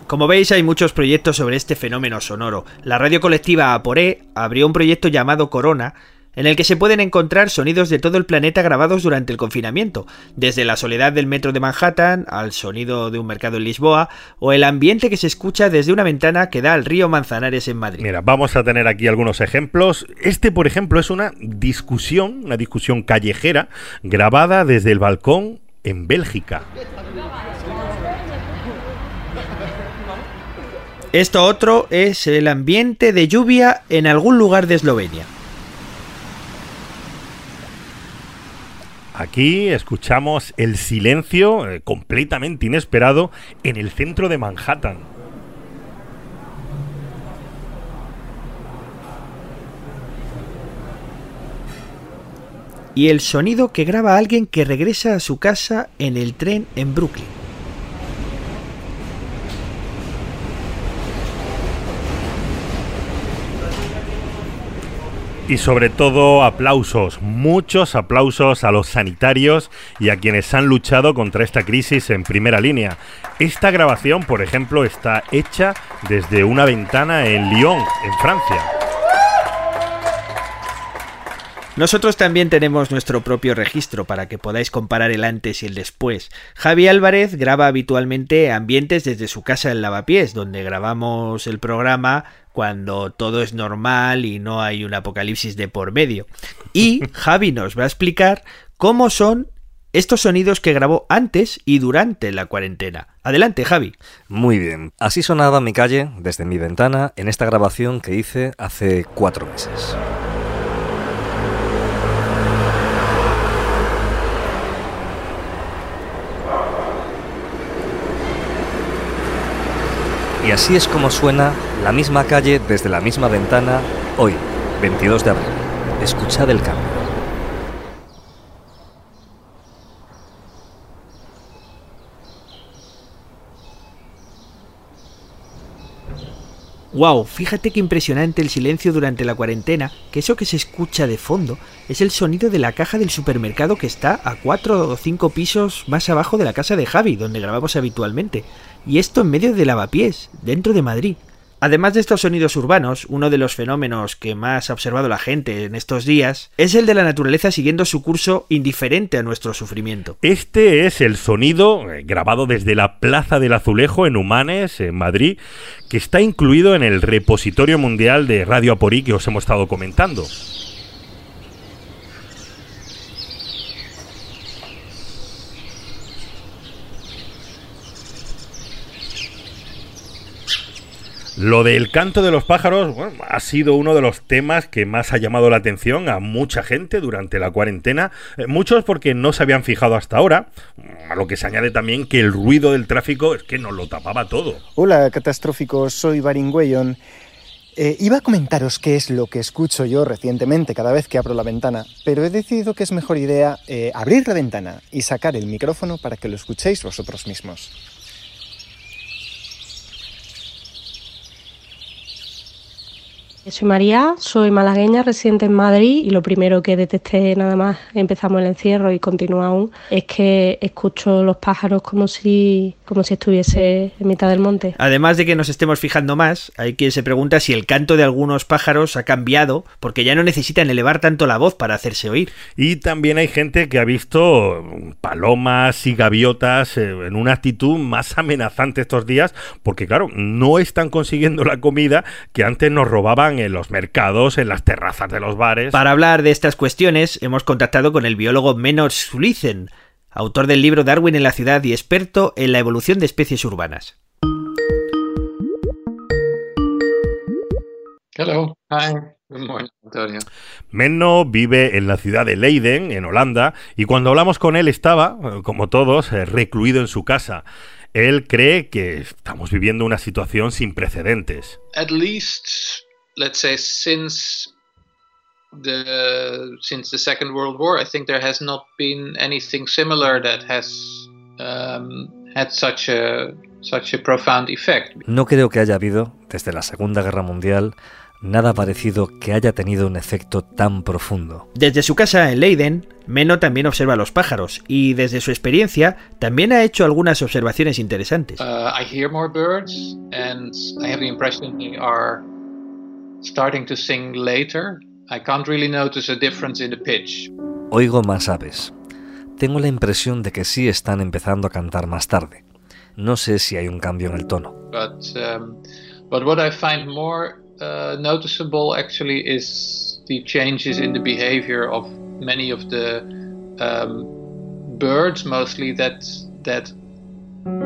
Como veis, hay muchos proyectos sobre este fenómeno sonoro. La radio colectiva Aporé abrió un proyecto llamado Corona, en el que se pueden encontrar sonidos de todo el planeta grabados durante el confinamiento, desde la soledad del metro de Manhattan al sonido de un mercado en Lisboa o el ambiente que se escucha desde una ventana que da al río Manzanares en Madrid. Mira, vamos a tener aquí algunos ejemplos. Este, por ejemplo, es una discusión, una discusión callejera grabada desde el balcón en Bélgica. Esto otro es el ambiente de lluvia en algún lugar de Eslovenia. Aquí escuchamos el silencio eh, completamente inesperado en el centro de Manhattan. Y el sonido que graba alguien que regresa a su casa en el tren en Brooklyn. Y sobre todo aplausos, muchos aplausos a los sanitarios y a quienes han luchado contra esta crisis en primera línea. Esta grabación, por ejemplo, está hecha desde una ventana en Lyon, en Francia. Nosotros también tenemos nuestro propio registro para que podáis comparar el antes y el después. Javi Álvarez graba habitualmente ambientes desde su casa en Lavapiés, donde grabamos el programa cuando todo es normal y no hay un apocalipsis de por medio. Y Javi nos va a explicar cómo son estos sonidos que grabó antes y durante la cuarentena. Adelante, Javi. Muy bien. Así sonaba mi calle desde mi ventana en esta grabación que hice hace cuatro meses. Y así es como suena la misma calle desde la misma ventana hoy, 22 de abril. Escuchad el cambio. Wow, fíjate qué impresionante el silencio durante la cuarentena, que eso que se escucha de fondo es el sonido de la caja del supermercado que está a cuatro o cinco pisos más abajo de la casa de Javi, donde grabamos habitualmente. Y esto en medio de lavapiés, dentro de Madrid. Además de estos sonidos urbanos, uno de los fenómenos que más ha observado la gente en estos días es el de la naturaleza siguiendo su curso indiferente a nuestro sufrimiento. Este es el sonido eh, grabado desde la Plaza del Azulejo en Humanes, en Madrid, que está incluido en el repositorio mundial de Radio Aporí que os hemos estado comentando. Lo del canto de los pájaros ha sido uno de los temas que más ha llamado la atención a mucha gente durante la cuarentena, eh, muchos porque no se habían fijado hasta ahora, a lo que se añade también que el ruido del tráfico es que nos lo tapaba todo. Hola, catastróficos, soy Baringüeyon. Eh, iba a comentaros qué es lo que escucho yo recientemente cada vez que abro la ventana, pero he decidido que es mejor idea eh, abrir la ventana y sacar el micrófono para que lo escuchéis vosotros mismos. Soy María, soy malagueña, residente en Madrid y lo primero que detecté nada más empezamos el encierro y continúa aún es que escucho los pájaros como si, como si estuviese en mitad del monte. Además de que nos estemos fijando más, hay quien se pregunta si el canto de algunos pájaros ha cambiado porque ya no necesitan elevar tanto la voz para hacerse oír. Y también hay gente que ha visto palomas y gaviotas eh, en una actitud más amenazante estos días porque claro, no están consiguiendo la comida que antes nos robaban en los mercados, en las terrazas de los bares. Para hablar de estas cuestiones, hemos contactado con el biólogo Menor Sulicen, autor del libro Darwin en la ciudad y experto en la evolución de especies urbanas. Hello. Hi. Antonio. Menno vive en la ciudad de Leiden, en Holanda, y cuando hablamos con él estaba, como todos, eh, recluido en su casa. Él cree que estamos viviendo una situación sin precedentes. At least let's say since the since the Second World War, I think there has not been anything similar that has um, had such a such a profound effect. No creo que haya habido desde la Segunda Guerra Mundial nada parecido que haya tenido un efecto tan profundo. Desde su casa en Leiden, Meno también observa los pájaros y desde su experiencia también ha hecho algunas observaciones interesantes. Uh, I hear more birds and I have the impression they are starting to sing later. I can't really notice a difference in the pitch. Oigo más aves. Tengo la impresión de que sí están empezando a cantar más tarde. No sé si hay un cambio en el tono. But, um, but what I find more uh, noticeable actually is the changes in the behavior of many of the um, birds, mostly that that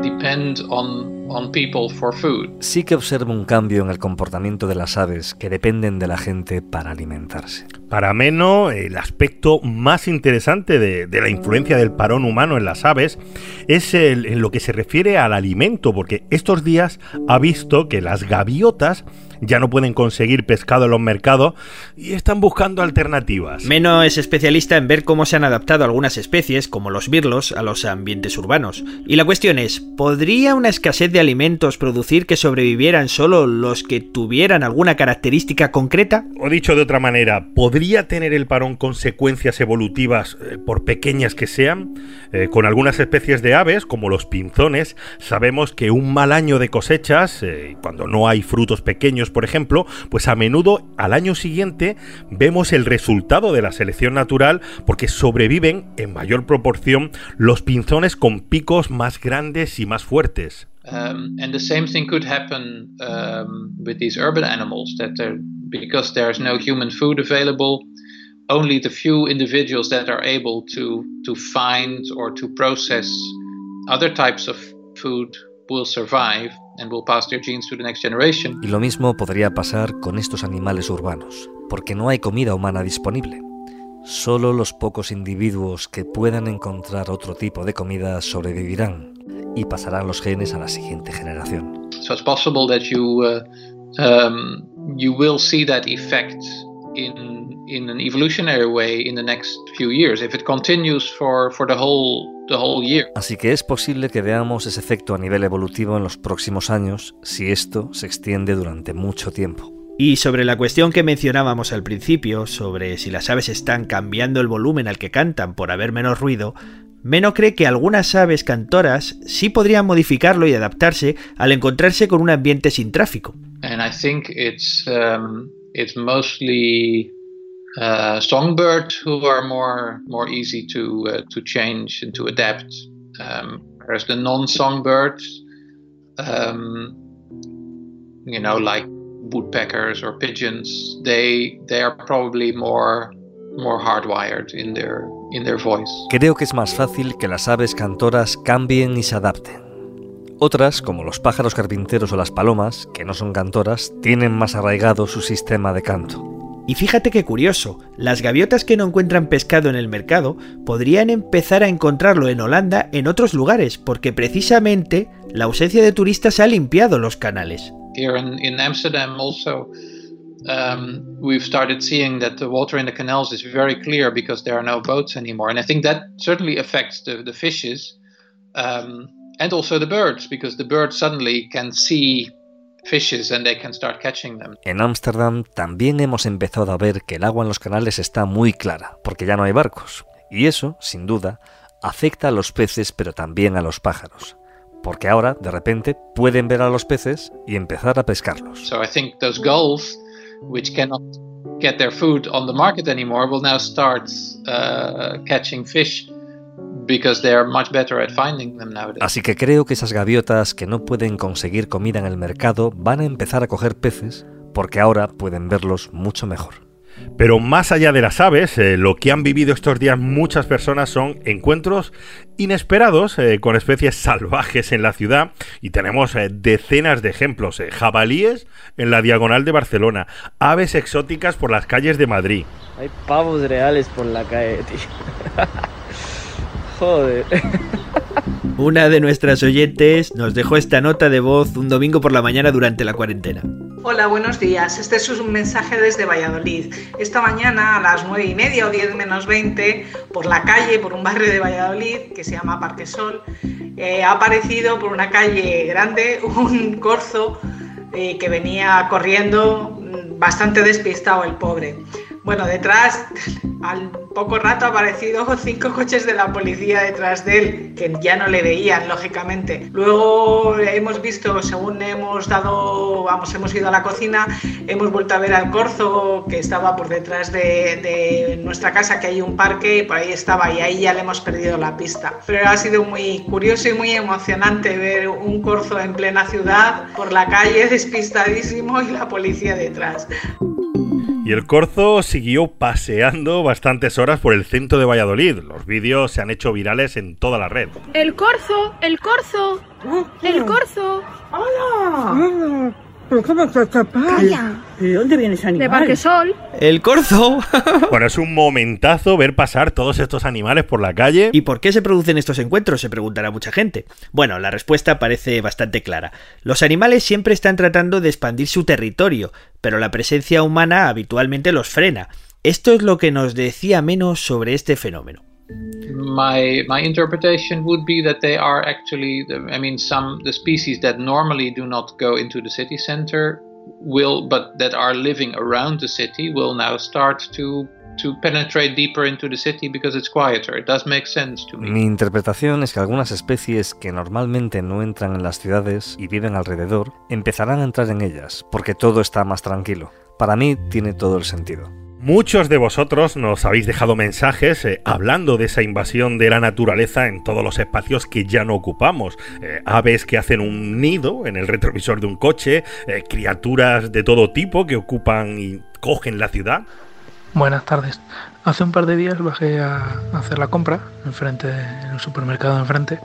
depend on, on people for food. Sí que observo un cambio en el comportamiento de las aves que dependen de la gente para alimentarse. Para Meno, el aspecto más interesante de, de la influencia del parón humano en las aves es el, en lo que se refiere al alimento, porque estos días ha visto que las gaviotas ya no pueden conseguir pescado en los mercados y están buscando alternativas. Meno es especialista en ver cómo se han adaptado algunas especies, como los birlos, a los ambientes urbanos. Y la cuestión es, ¿podría una escasez de alimentos producir que sobrevivieran solo los que tuvieran alguna característica concreta? O dicho de otra manera, ¿podría tener el parón consecuencias evolutivas, eh, por pequeñas que sean? Eh, con algunas especies de aves, como los pinzones, sabemos que un mal año de cosechas, eh, cuando no hay frutos pequeños por ejemplo, pues a menudo al año siguiente vemos el resultado de la selección natural porque sobreviven en mayor proporción los pinzones con picos más grandes y más fuertes. Um, and the same thing could happen um, with these urban animals that because there's no human food available, only the few individuals that are able to to find or to process other types of food will survive. Y lo mismo podría pasar con estos animales urbanos, porque no hay comida humana disponible. Solo los pocos individuos que puedan encontrar otro tipo de comida sobrevivirán y pasarán los genes a la siguiente generación. So it's possible that you uh, um, you will see that effect in in an evolutionary way in the next few years if it continues for for the whole Así que es posible que veamos ese efecto a nivel evolutivo en los próximos años si esto se extiende durante mucho tiempo. Y sobre la cuestión que mencionábamos al principio, sobre si las aves están cambiando el volumen al que cantan por haber menos ruido, Meno cree que algunas aves cantoras sí podrían modificarlo y adaptarse al encontrarse con un ambiente sin tráfico. And I think it's, um, it's mostly uh, who are more more easy to uh, to change and to adapt. Um, whereas the non-songbirds, um, you know, like woodpeckers or pigeons, they they are probably more more hardwired in their in their voice. Creo que es más fácil que las aves cantoras cambien y se adapten. Otras, como los pájaros carpinteros o las palomas, que no son cantoras, tienen más arraigado su sistema de canto. Y fíjate qué curioso, las gaviotas que no encuentran pescado en el mercado podrían empezar a encontrarlo en Holanda en otros lugares, porque precisamente la ausencia de turistas ha limpiado los canales. Here in, in Amsterdam also um, we've started seeing that the water in the canals is very clear because there are no boats anymore, and I think that certainly affects the, the fishes um, and also the birds because the birds suddenly can see en Ámsterdam también hemos empezado a ver que el agua en los canales está muy clara, porque ya no hay barcos. Y eso, sin duda, afecta a los peces, pero también a los pájaros. Porque ahora, de repente, pueden ver a los peces y empezar a pescarlos. So I think those gulls, which cannot get their food on the market anymore, will now start uh, catching fish Así que creo que esas gaviotas que no pueden conseguir comida en el mercado van a empezar a coger peces porque ahora pueden verlos mucho mejor. Pero más allá de las aves, eh, lo que han vivido estos días muchas personas son encuentros inesperados eh, con especies salvajes en la ciudad y tenemos eh, decenas de ejemplos. jabalíes en la diagonal de Barcelona, aves exóticas por las calles de Madrid. Hay pavos reales por la calle, tío. Una de nuestras oyentes nos dejó esta nota de voz un domingo por la mañana durante la cuarentena. Hola, buenos días. Este es un mensaje desde Valladolid. Esta mañana a las nueve y media o 10 menos 20, por la calle, por un barrio de Valladolid que se llama Parque Sol, eh, ha aparecido por una calle grande un corzo eh, que venía corriendo mm, bastante despistado el pobre. Bueno, detrás, al poco rato aparecido cinco coches de la policía detrás de él, que ya no le veían, lógicamente. Luego hemos visto, según hemos dado, vamos, hemos ido a la cocina, hemos vuelto a ver al corzo que estaba por detrás de, nuestra casa, que hay un parque, y por ahí estaba, y ahí ya le hemos perdido la pista. Pero ha sido muy curioso y muy emocionante ver un corzo en plena ciudad, por la calle, despistadísimo, y la policía detrás. Y el Corzo siguió paseando bastantes horas por el centro de Valladolid. Los vídeos se han hecho virales en toda la red. El Corzo, el Corzo, el Corzo. ¡Hola! ¿Pero cómo te ¿De dónde viene ese animal? De Parquesol. El corzo. bueno, es un momentazo ver pasar todos estos animales por la calle. ¿Y por qué se producen estos encuentros? Se preguntará mucha gente. Bueno, la respuesta parece bastante clara. Los animales siempre están tratando de expandir su territorio, pero la presencia humana habitualmente los frena. Esto es lo que nos decía menos sobre este fenómeno. My interpretation would be that they are actually i mean some the species that normally do not go into the city center will but that are living around the city will now start to penetrate deeper into the city because it's quieter. It does make sense. Mi interpretación es que algunas especies que normalmente no entran en las ciudades y viven alrededor empezarán a entrar en ellas porque todo está más tranquilo. Para mí tiene todo el sentido. Muchos de vosotros nos habéis dejado mensajes eh, hablando de esa invasión de la naturaleza en todos los espacios que ya no ocupamos. Eh, aves que hacen un nido en el retrovisor de un coche, eh, criaturas de todo tipo que ocupan y cogen la ciudad. Buenas tardes. Hace un par de días bajé a hacer la compra enfrente, en el supermercado de enfrente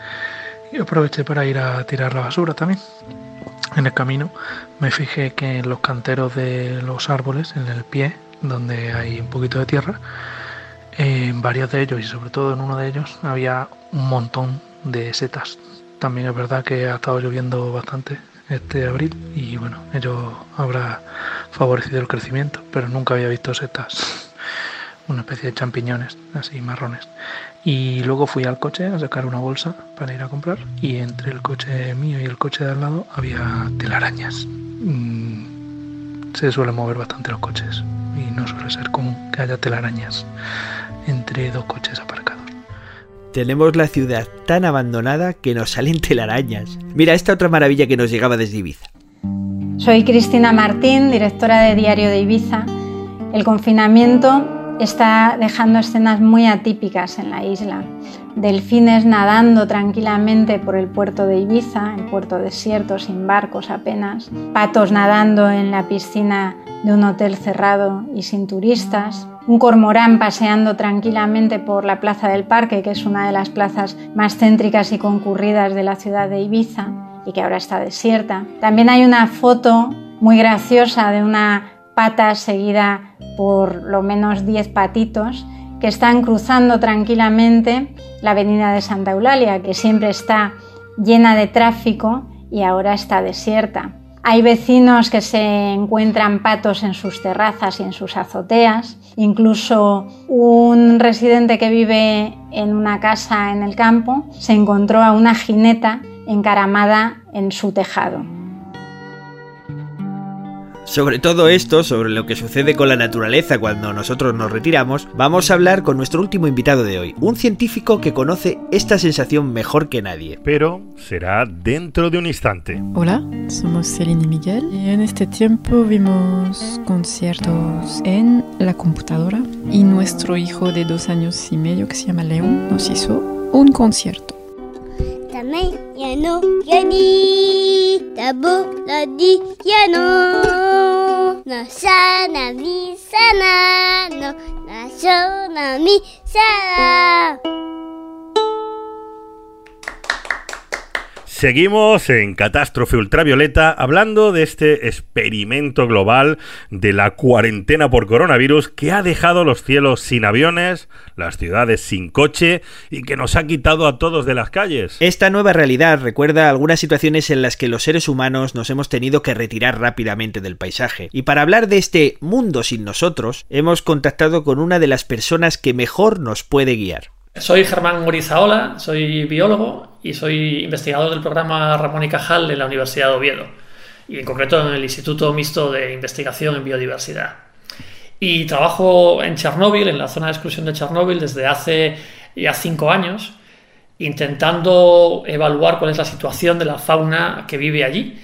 y aproveché para ir a tirar la basura también. En el camino me fijé que en los canteros de los árboles, en el pie, donde hay un poquito de tierra. En varios de ellos y sobre todo en uno de ellos había un montón de setas. También es verdad que ha estado lloviendo bastante este abril y bueno, ello habrá favorecido el crecimiento, pero nunca había visto setas, una especie de champiñones así marrones. Y luego fui al coche a sacar una bolsa para ir a comprar y entre el coche mío y el coche de al lado había telarañas. Mm, se suelen mover bastante los coches y no suele ser común que haya telarañas entre dos coches aparcados. Tenemos la ciudad tan abandonada que nos salen telarañas. Mira esta otra maravilla que nos llegaba desde Ibiza. Soy Cristina Martín, directora de Diario de Ibiza. El confinamiento está dejando escenas muy atípicas en la isla. Delfines nadando tranquilamente por el puerto de Ibiza, el puerto desierto sin barcos apenas. Patos nadando en la piscina de un hotel cerrado y sin turistas. Un cormorán paseando tranquilamente por la plaza del parque, que es una de las plazas más céntricas y concurridas de la ciudad de Ibiza y que ahora está desierta. También hay una foto muy graciosa de una pata seguida por lo menos 10 patitos que están cruzando tranquilamente la avenida de Santa Eulalia, que siempre está llena de tráfico y ahora está desierta. Hay vecinos que se encuentran patos en sus terrazas y en sus azoteas. Incluso un residente que vive en una casa en el campo se encontró a una jineta encaramada en su tejado. Sobre todo esto, sobre lo que sucede con la naturaleza cuando nosotros nos retiramos, vamos a hablar con nuestro último invitado de hoy, un científico que conoce esta sensación mejor que nadie. Pero será dentro de un instante. Hola, somos Celine y Miguel y en este tiempo vimos conciertos en la computadora y nuestro hijo de dos años y medio que se llama León nos hizo un concierto. mai yano yani tabo la di yano no sana mi sana no. Na shona mi sana Seguimos en Catástrofe Ultravioleta hablando de este experimento global de la cuarentena por coronavirus que ha dejado los cielos sin aviones, las ciudades sin coche y que nos ha quitado a todos de las calles. Esta nueva realidad recuerda algunas situaciones en las que los seres humanos nos hemos tenido que retirar rápidamente del paisaje. Y para hablar de este mundo sin nosotros, hemos contactado con una de las personas que mejor nos puede guiar. Soy Germán Morizaola, soy biólogo y soy investigador del programa Ramón y Cajal de la Universidad de Oviedo y en concreto en el Instituto Mixto de Investigación en Biodiversidad. Y trabajo en Chernóbil, en la zona de exclusión de Chernóbil, desde hace ya cinco años, intentando evaluar cuál es la situación de la fauna que vive allí,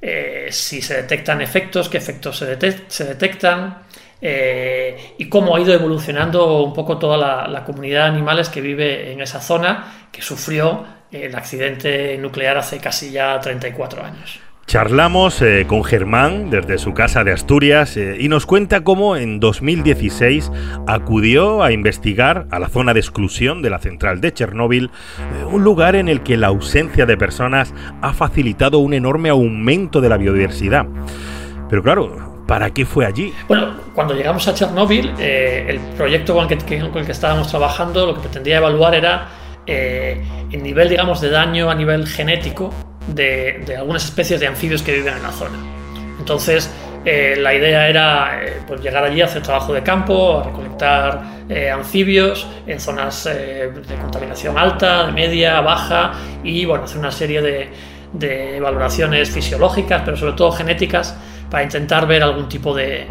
eh, si se detectan efectos, qué efectos se, se detectan eh, y cómo ha ido evolucionando un poco toda la, comunidad de animales que vive en esa zona que sufrió el accidente nuclear hace casi ya 34 años. Charlamos eh, con Germán desde su casa de Asturias eh, y nos cuenta cómo en 2016 acudió a investigar a la zona de exclusión de la central de Chernóbil, un lugar en el que la ausencia de personas ha facilitado un enorme aumento de la biodiversidad. Pero claro, ¿para qué fue allí? Bueno, cuando llegamos a Chernóbil, el proyecto con el, que, estábamos trabajando lo que pretendía evaluar era el nivel, digamos, de daño a nivel genético de, algunas especies de anfibios que viven en la zona. Entonces, eh, la idea era eh, pues llegar allí a hacer trabajo de campo, a recolectar eh, anfibios en zonas de contaminación alta, de media, baja y bueno, hacer una serie de, de, valoraciones fisiológicas, pero sobre todo genéticas, para intentar ver algún tipo de,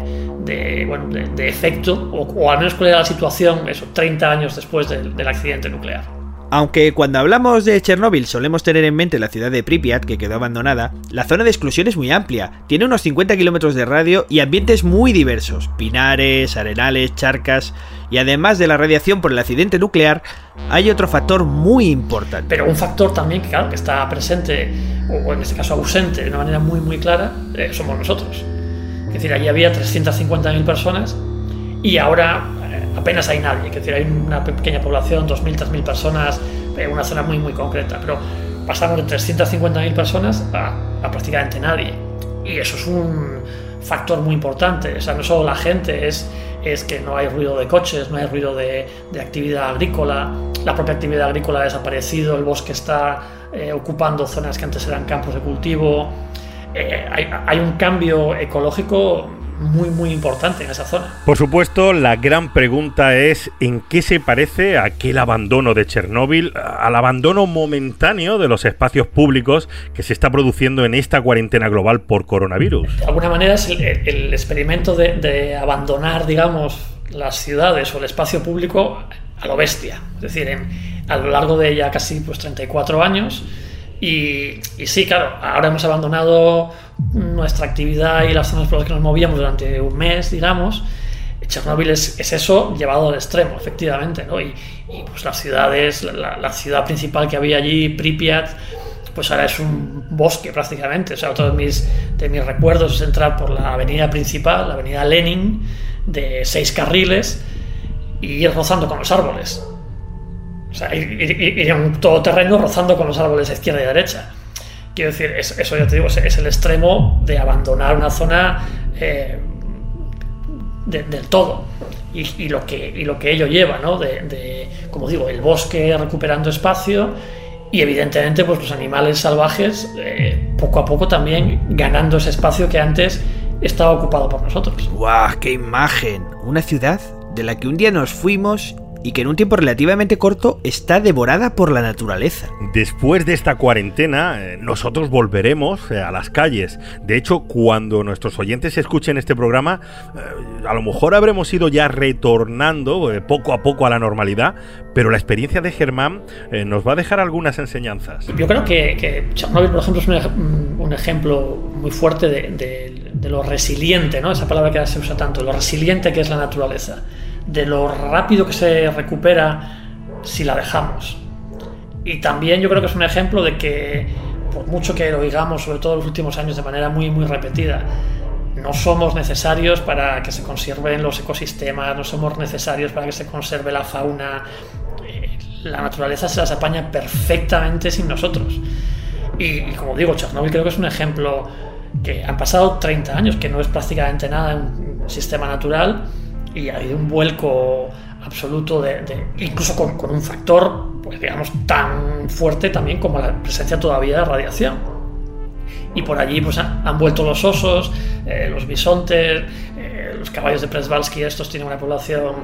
bueno, de efecto o, al menos cuál era la situación eso, 30 años después del accidente nuclear. Aunque cuando hablamos de Chernóbil solemos tener en mente la ciudad de Pripyat, que quedó abandonada, la zona de exclusión es muy amplia, tiene unos 50 kilómetros de radio y ambientes muy diversos, pinares, arenales, charcas, y además de la radiación por el accidente nuclear, hay otro factor muy importante. Pero un factor también que, claro, que está presente, o en este caso ausente de una manera muy muy clara, eh, somos nosotros. Es decir, allí había 350.000 personas y ahora apenas hay nadie, es decir, hay una pequeña población, 2.000, 3.000 personas, en una zona muy, muy concreta, pero pasamos de 350.000 personas a, a, prácticamente nadie. Y eso es un factor muy importante, o sea, no solo la gente, es, es que no hay ruido de coches, no hay ruido de, de actividad agrícola, la propia actividad agrícola ha desaparecido, el bosque está eh, ocupando zonas que antes eran campos de cultivo, eh, hay, hay un cambio ecológico muy muy importante en esa zona. Por supuesto, la gran pregunta es en qué se parece aquel abandono de Chernóbil al abandono momentáneo de los espacios públicos que se está produciendo en esta cuarentena global por coronavirus. De alguna manera es el, el experimento de, de, abandonar, digamos, las ciudades o el espacio público a lo bestia. Es decir, en, a lo largo de ya casi pues, 34 años. Y, sí, claro, ahora hemos abandonado nuestra actividad y las zonas por las que nos movíamos durante un mes, digamos, Chernóbil es, es eso llevado al extremo, efectivamente, ¿no? Y, pues las ciudades, la, la, ciudad principal que había allí, Pripyat, pues ahora es un bosque prácticamente. O sea, otro de mis, de mis recuerdos es entrar por la avenida principal, la avenida Lenin, de seis carriles, y ir rozando con los árboles. O sea, ir, ir, ir en un todoterreno rozando con los árboles de izquierda y derecha. Quiero decir, es, eso ya te digo, es, es, el extremo de abandonar una zona eh, de, del todo. Y, y, lo que, y lo que ello lleva, ¿no? De, de, como digo, el bosque recuperando espacio y evidentemente pues los animales salvajes eh, poco a poco también ganando ese espacio que antes estaba ocupado por nosotros. ¡Guau! ¡Qué imagen! Una ciudad de la que un día nos fuimos y que en un tiempo relativamente corto está devorada por la naturaleza. Después de esta cuarentena, eh, nosotros volveremos eh, a las calles. De hecho, cuando nuestros oyentes escuchen este programa, eh, a lo mejor habremos ido ya retornando poco a poco a la normalidad, pero la experiencia de Germán nos va a dejar algunas enseñanzas. Yo creo que, que Chernobyl, por ejemplo, es un, un ejemplo muy fuerte de, de, de, lo resiliente, ¿no? esa palabra que ahora se usa tanto, lo resiliente que es la naturaleza de lo rápido que se recupera si la dejamos. Y también yo creo que es un ejemplo de que, por mucho que lo digamos, sobre todo en los últimos años de manera muy, muy repetida, no somos necesarios para que se conserven los ecosistemas, no somos necesarios para que se conserve la fauna. La naturaleza se las apaña perfectamente sin nosotros. Y, y como digo, Chernobyl creo que es un ejemplo que han pasado 30 años, que no es prácticamente nada en un sistema natural, y ha habido un vuelco absoluto de, de incluso con, con, un factor pues digamos tan fuerte también como la presencia todavía de radiación y por allí pues han, han vuelto los osos eh, los bisontes eh, los caballos de Presbalski estos tienen una población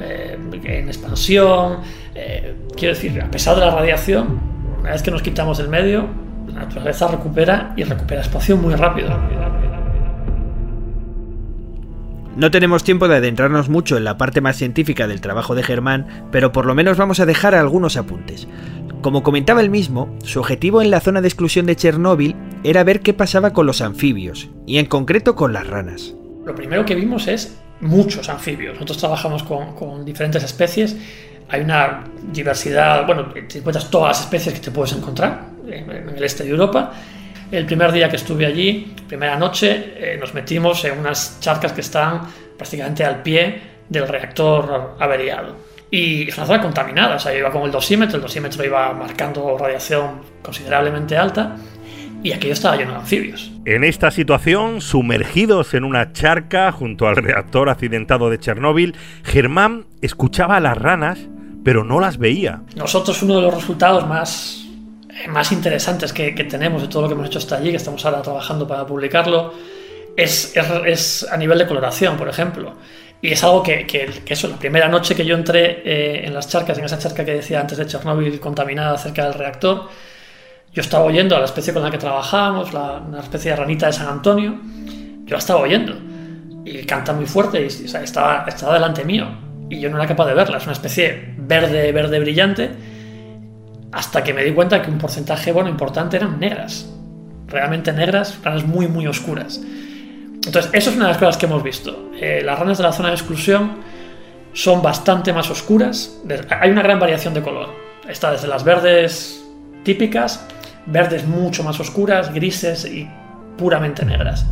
eh, en expansión eh, quiero decir a pesar de la radiación una vez que nos quitamos del medio la naturaleza recupera y recupera espacio muy rápido, rápido, rápido. No tenemos tiempo de adentrarnos mucho en la parte más científica del trabajo de Germán, pero por lo menos vamos a dejar algunos apuntes. Como comentaba él mismo, su objetivo en la zona de exclusión de Chernóbil era ver qué pasaba con los anfibios, y en concreto con las ranas. Lo primero que vimos es muchos anfibios. Nosotros trabajamos con, diferentes especies. Hay una diversidad, bueno, te encuentras todas las especies que te puedes encontrar en, el este de Europa. El primer día que estuve allí, primera noche, eh, nos metimos en unas charcas que están prácticamente al pie del reactor averiado. Y es una zona contaminada, o sea, iba con el dosímetro, el dosímetro iba marcando radiación considerablemente alta y aquello estaba lleno de anfibios. En esta situación, sumergidos en una charca junto al reactor accidentado de Chernóbil, Germán escuchaba a las ranas, pero no las veía. Nosotros uno de los resultados más, más interesantes que, tenemos de todo lo que hemos hecho hasta allí, que estamos ahora trabajando para publicarlo, es, es, a nivel de coloración, por ejemplo. Y es algo que, que, eso, la primera noche que yo entré eh, en las charcas, en esa charca que decía antes de Chernóbil contaminada cerca del reactor, yo estaba oyendo a la especie con la que trabajábamos, la, una especie de ranita de San Antonio, yo la estaba oyendo. Y canta muy fuerte y estaba, estaba delante mío. Y yo no era capaz de verla. Es una especie verde, verde brillante. Hasta que me di cuenta que un porcentaje, bueno, importante eran negras. Realmente negras, ranas muy, muy oscuras. Entonces, eso es una de las cosas que hemos visto. Eh, las ranas de la zona de exclusión son bastante más oscuras. Hay una gran variación de color. Está desde las verdes típicas verdes mucho más oscuras, grises y puramente negras.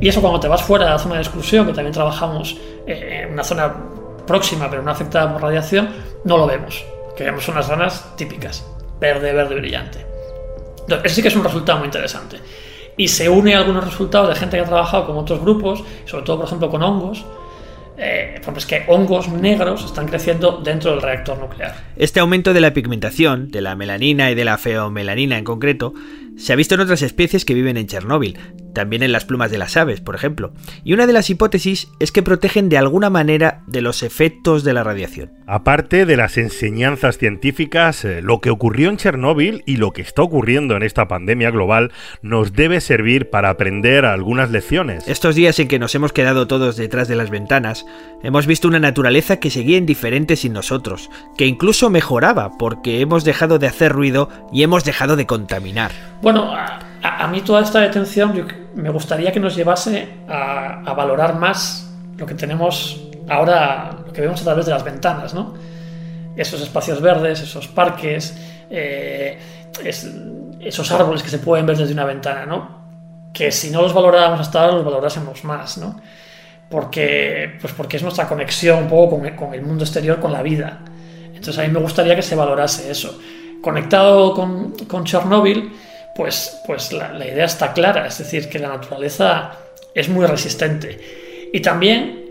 Y eso cuando te vas fuera de la zona de exclusión, que también trabajamos eh, en una zona próxima pero no afectada por radiación, no lo vemos. Que vemos unas ranas típicas, verde, verde brillante. Eso sí que es un resultado muy interesante. Y se une a algunos resultados de gente que ha trabajado con otros grupos, sobre todo, por ejemplo, con hongos, eh, es que hongos negros están creciendo dentro del reactor nuclear. Este aumento de la pigmentación, de la melanina y de la feomelanina en concreto, se ha visto en otras especies que viven en Chernóbil, también en las plumas de las aves, por ejemplo. Y una de las hipótesis es que protegen de alguna manera de los efectos de la radiación. Aparte de las enseñanzas científicas, eh, lo que ocurrió en Chernóbil y lo que está ocurriendo en esta pandemia global nos debe servir para aprender algunas lecciones. Estos días en que nos hemos quedado todos detrás de las ventanas, hemos visto una naturaleza que seguía indiferente sin nosotros, que incluso mejoraba porque hemos dejado de hacer ruido y hemos dejado de contaminar. Bueno, a, mí toda esta detención me gustaría que nos llevase a, valorar más lo que tenemos ahora, lo que vemos a través de las ventanas, ¿no? Esos espacios verdes, esos parques, eh, esos árboles que se pueden ver desde una ventana, ¿no? Que si no los valorábamos hasta ahora, los valorásemos más, ¿no? Porque, pues porque es nuestra conexión un poco con, con el mundo exterior, con la vida. Entonces a mí me gustaría que se valorase eso. Conectado con, con Chernóbil, pues, pues la, idea está clara, es decir, que la naturaleza es muy resistente. Y también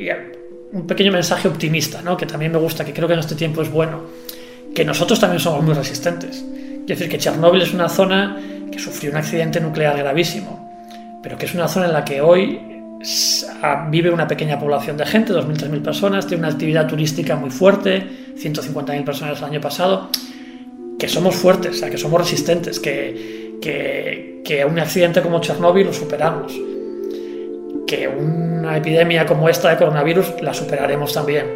un pequeño mensaje optimista, ¿no? que también me gusta, que creo que en este tiempo es bueno, que nosotros también somos muy resistentes. Es decir, que Chernóbil es una zona que sufrió un accidente nuclear gravísimo, pero que es una zona en la que hoy vive una pequeña población de gente, 2.000, 3.000 personas, tiene una actividad turística muy fuerte, 150.000 personas el año pasado, que somos fuertes, o sea, que somos resistentes, que, que, un accidente como Chernóbil lo superamos, que una epidemia como esta de coronavirus la superaremos también.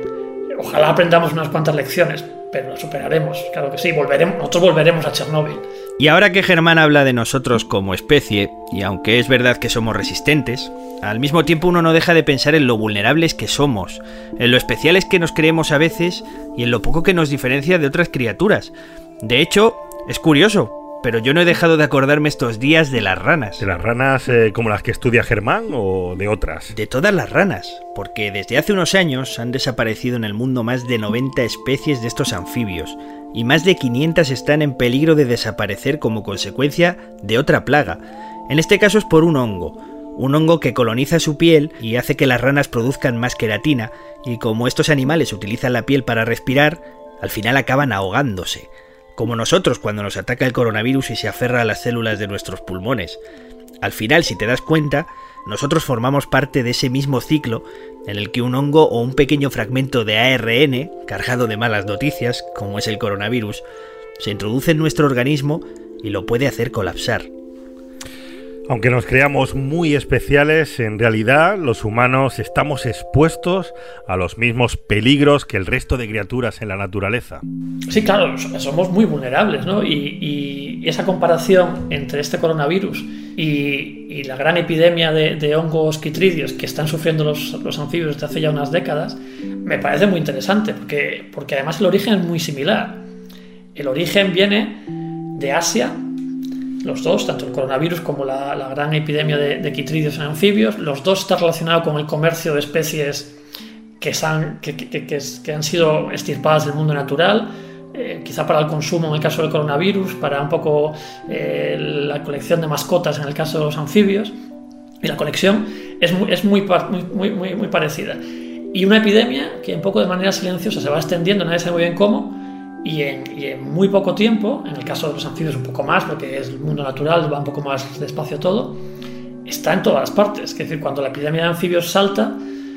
Ojalá aprendamos unas cuantas lecciones, pero la superaremos, claro que sí, volveremos, nosotros volveremos a Chernóbil. Y ahora que Germán habla de nosotros como especie, y aunque es verdad que somos resistentes, al mismo tiempo uno no deja de pensar en lo vulnerables que somos, en lo especiales que nos creemos a veces y en lo poco que nos diferencia de otras criaturas. De hecho, es curioso, pero yo no he dejado de acordarme estos días de las ranas. ¿De las ranas eh, como las que estudia Germán o de otras? De todas las ranas, porque desde hace unos años han desaparecido en el mundo más de 90 especies de estos anfibios, y más de 500 están en peligro de desaparecer como consecuencia de otra plaga. En este caso es por un hongo, un hongo que coloniza su piel y hace que las ranas produzcan más queratina, y como estos animales utilizan la piel para respirar, al final acaban ahogándose como nosotros cuando nos ataca el coronavirus y se aferra a las células de nuestros pulmones. Al final, si te das cuenta, nosotros formamos parte de ese mismo ciclo en el que un hongo o un pequeño fragmento de ARN, cargado de malas noticias, como es el coronavirus, se introduce en nuestro organismo y lo puede hacer colapsar. Aunque nos creamos muy especiales, en realidad los humanos estamos expuestos a los mismos peligros que el resto de criaturas en la naturaleza. Sí, claro, somos muy vulnerables, ¿no? Y, esa comparación entre este coronavirus y, la gran epidemia de, hongos quitridios que están sufriendo los, los, anfibios desde hace ya unas décadas, me parece muy interesante, porque, porque además el origen es muy similar. El origen viene de Asia, los dos, tanto el coronavirus como la, gran epidemia de, de, quitridios en anfibios, los dos están relacionados con el comercio de especies que, han, sido estirpadas del mundo natural, eh, quizá para el consumo en el caso del coronavirus, para un poco eh, la colección de mascotas en el caso de los anfibios, y la conexión es muy parecida. Y una epidemia que un poco de manera silenciosa se va extendiendo, nadie sabe muy bien cómo, y en, muy poco tiempo, en el caso de los anfibios un poco más, porque es el mundo natural, va un poco más despacio todo, está en todas las partes. Es decir, cuando la epidemia de anfibios salta,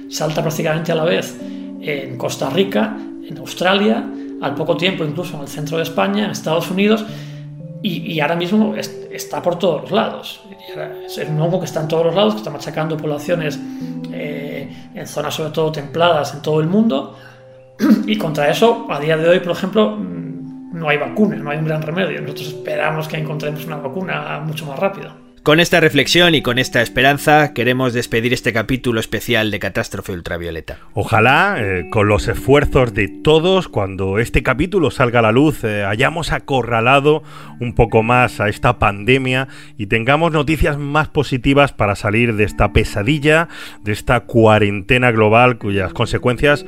salta prácticamente a la vez en Costa Rica, en Australia, al poco tiempo incluso en el centro de España, en Estados Unidos, y, ahora mismo está por todos los lados. Es un hongo que está en todos los lados, que está machacando poblaciones eh, en zonas sobre todo templadas en todo el mundo Y contra eso, a día de hoy, por ejemplo, mm, no hay vacuna, no hay un gran remedio. Nosotros esperamos que encontremos una vacuna mucho más rápido. Con esta reflexión y con esta esperanza queremos despedir este capítulo especial de Catástrofe Ultravioleta. Ojalá, eh, con los esfuerzos de todos, cuando este capítulo salga a la luz, eh, hayamos acorralado un poco más a esta pandemia y tengamos noticias más positivas para salir de esta pesadilla, de esta cuarentena global cuyas consecuencias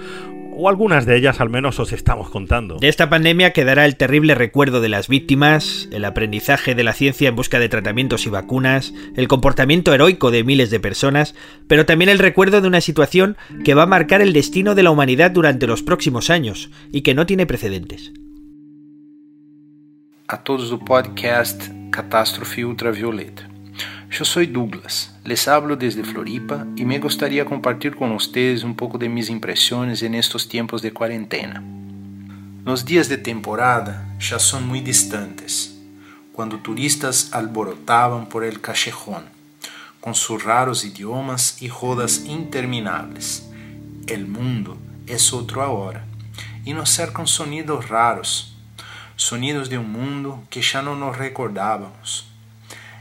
o algunas de ellas al menos os estamos contando. De esta pandemia quedará el terrible recuerdo de las víctimas, el aprendizaje de la ciencia en busca de tratamientos y vacunas, el comportamiento heroico de miles de personas, pero también el recuerdo de una situación que va a marcar el destino de la humanidad durante los próximos años y que no tiene precedentes. A todos do podcast Catástrofe Ultravioleta. Eu sou Douglas, les hablo desde Floripa e me gostaria compartilhar com vocês um pouco de minhas impressões nestes tempos de quarentena. Os dias de temporada já são muito distantes, quando turistas alborotavam por el callejón, com seus raros idiomas e rodas intermináveis. El mundo é outro agora, e nos cercam sonidos raros, sonidos de um mundo que já não nos recordávamos.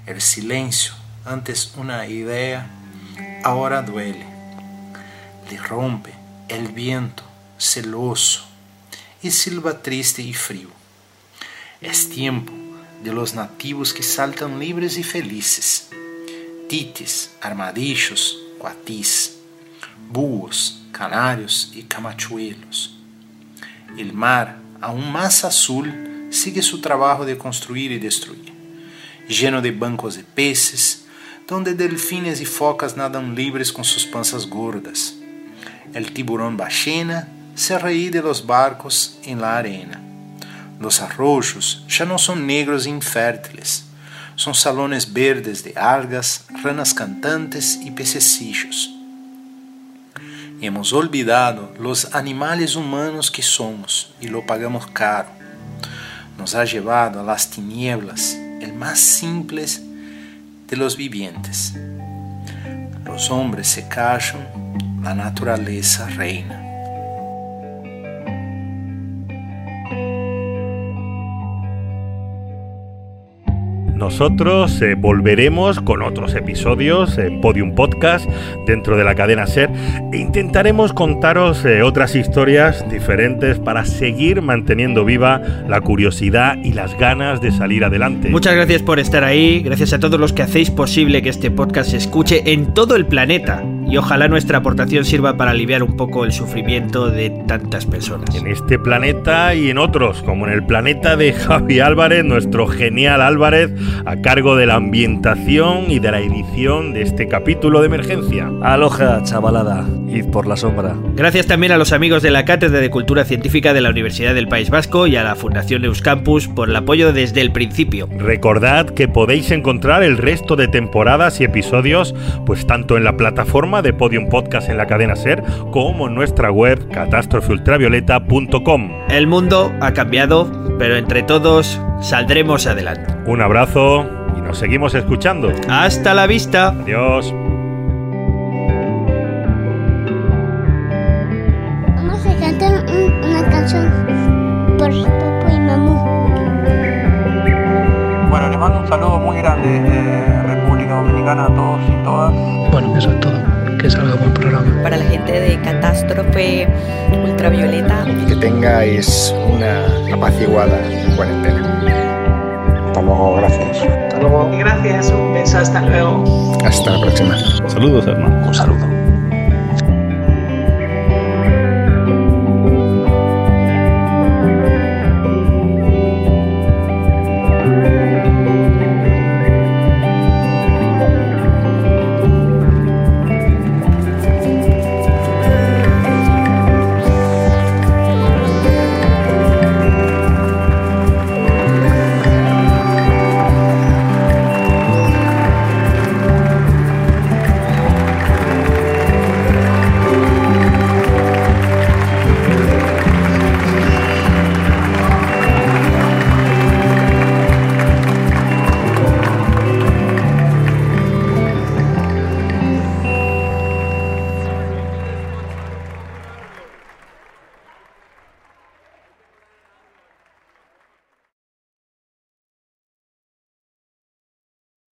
El silêncio antes una idea, ahora duele. Le rompe el viento celoso y silba triste y frío. Es tiempo de los nativos que saltan libres y felices. Tites, armadillos, cuatís, búhos, canarios y camachuelos. El mar, aún más azul, sigue su trabajo de construir y destruir, lleno de bancos de peces, donde delfines y focas nadan libres con sus panzas gordas. El tiburón ballena se reí de los barcos en la arena. Los arroyos ya no son negros e infértiles, son salones verdes de algas, ranas cantantes y pececillos. Hemos olvidado los animales humanos que somos y lo pagamos caro. Nos ha llevado a las tinieblas, el más simples de los vivientes. Los hombres se callan, la naturaleza reina. Nosotros eh, volveremos con otros episodios en Podium Podcast dentro de la cadena Ser. E intentaremos contaros eh, otras historias diferentes para seguir manteniendo viva la curiosidad y las ganas de salir adelante. Muchas gracias por estar ahí, gracias a todos los que hacéis posible que este podcast se escuche en todo el planeta y ojalá nuestra aportación sirva para aliviar un poco el sufrimiento de tantas personas. En este planeta y en otros, como en el planeta de Javi Álvarez, nuestro genial Álvarez, a cargo de la ambientación y de la edición de este capítulo de emergencia. Aloha, chavalada, id por la sombra. Gracias también a los amigos de la Cátedra de Cultura Científica de la Universidad del País Vasco y a la Fundación Euskampus por el apoyo desde el principio. Recordad que podéis encontrar el resto de temporadas y episodios, pues tanto en la plataforma de Podium Podcast en la cadena Ser, como en nuestra web catástrofeultravioleta.com. El mundo ha cambiado, pero entre todos saldremos adelante. Un abrazo y nos seguimos escuchando. Hasta la vista. Adiós. Grande desde República Dominicana a todos y todas. Bueno, eso es todo. Que salga buen programa. Para la gente de Catástrofe Ultravioleta. Que tengáis una apaciguada cuarentena. Hasta luego, gracias. Hasta luego. Gracias, un beso, hasta luego. Hasta la próxima. Saludos, hermano. Un saludo.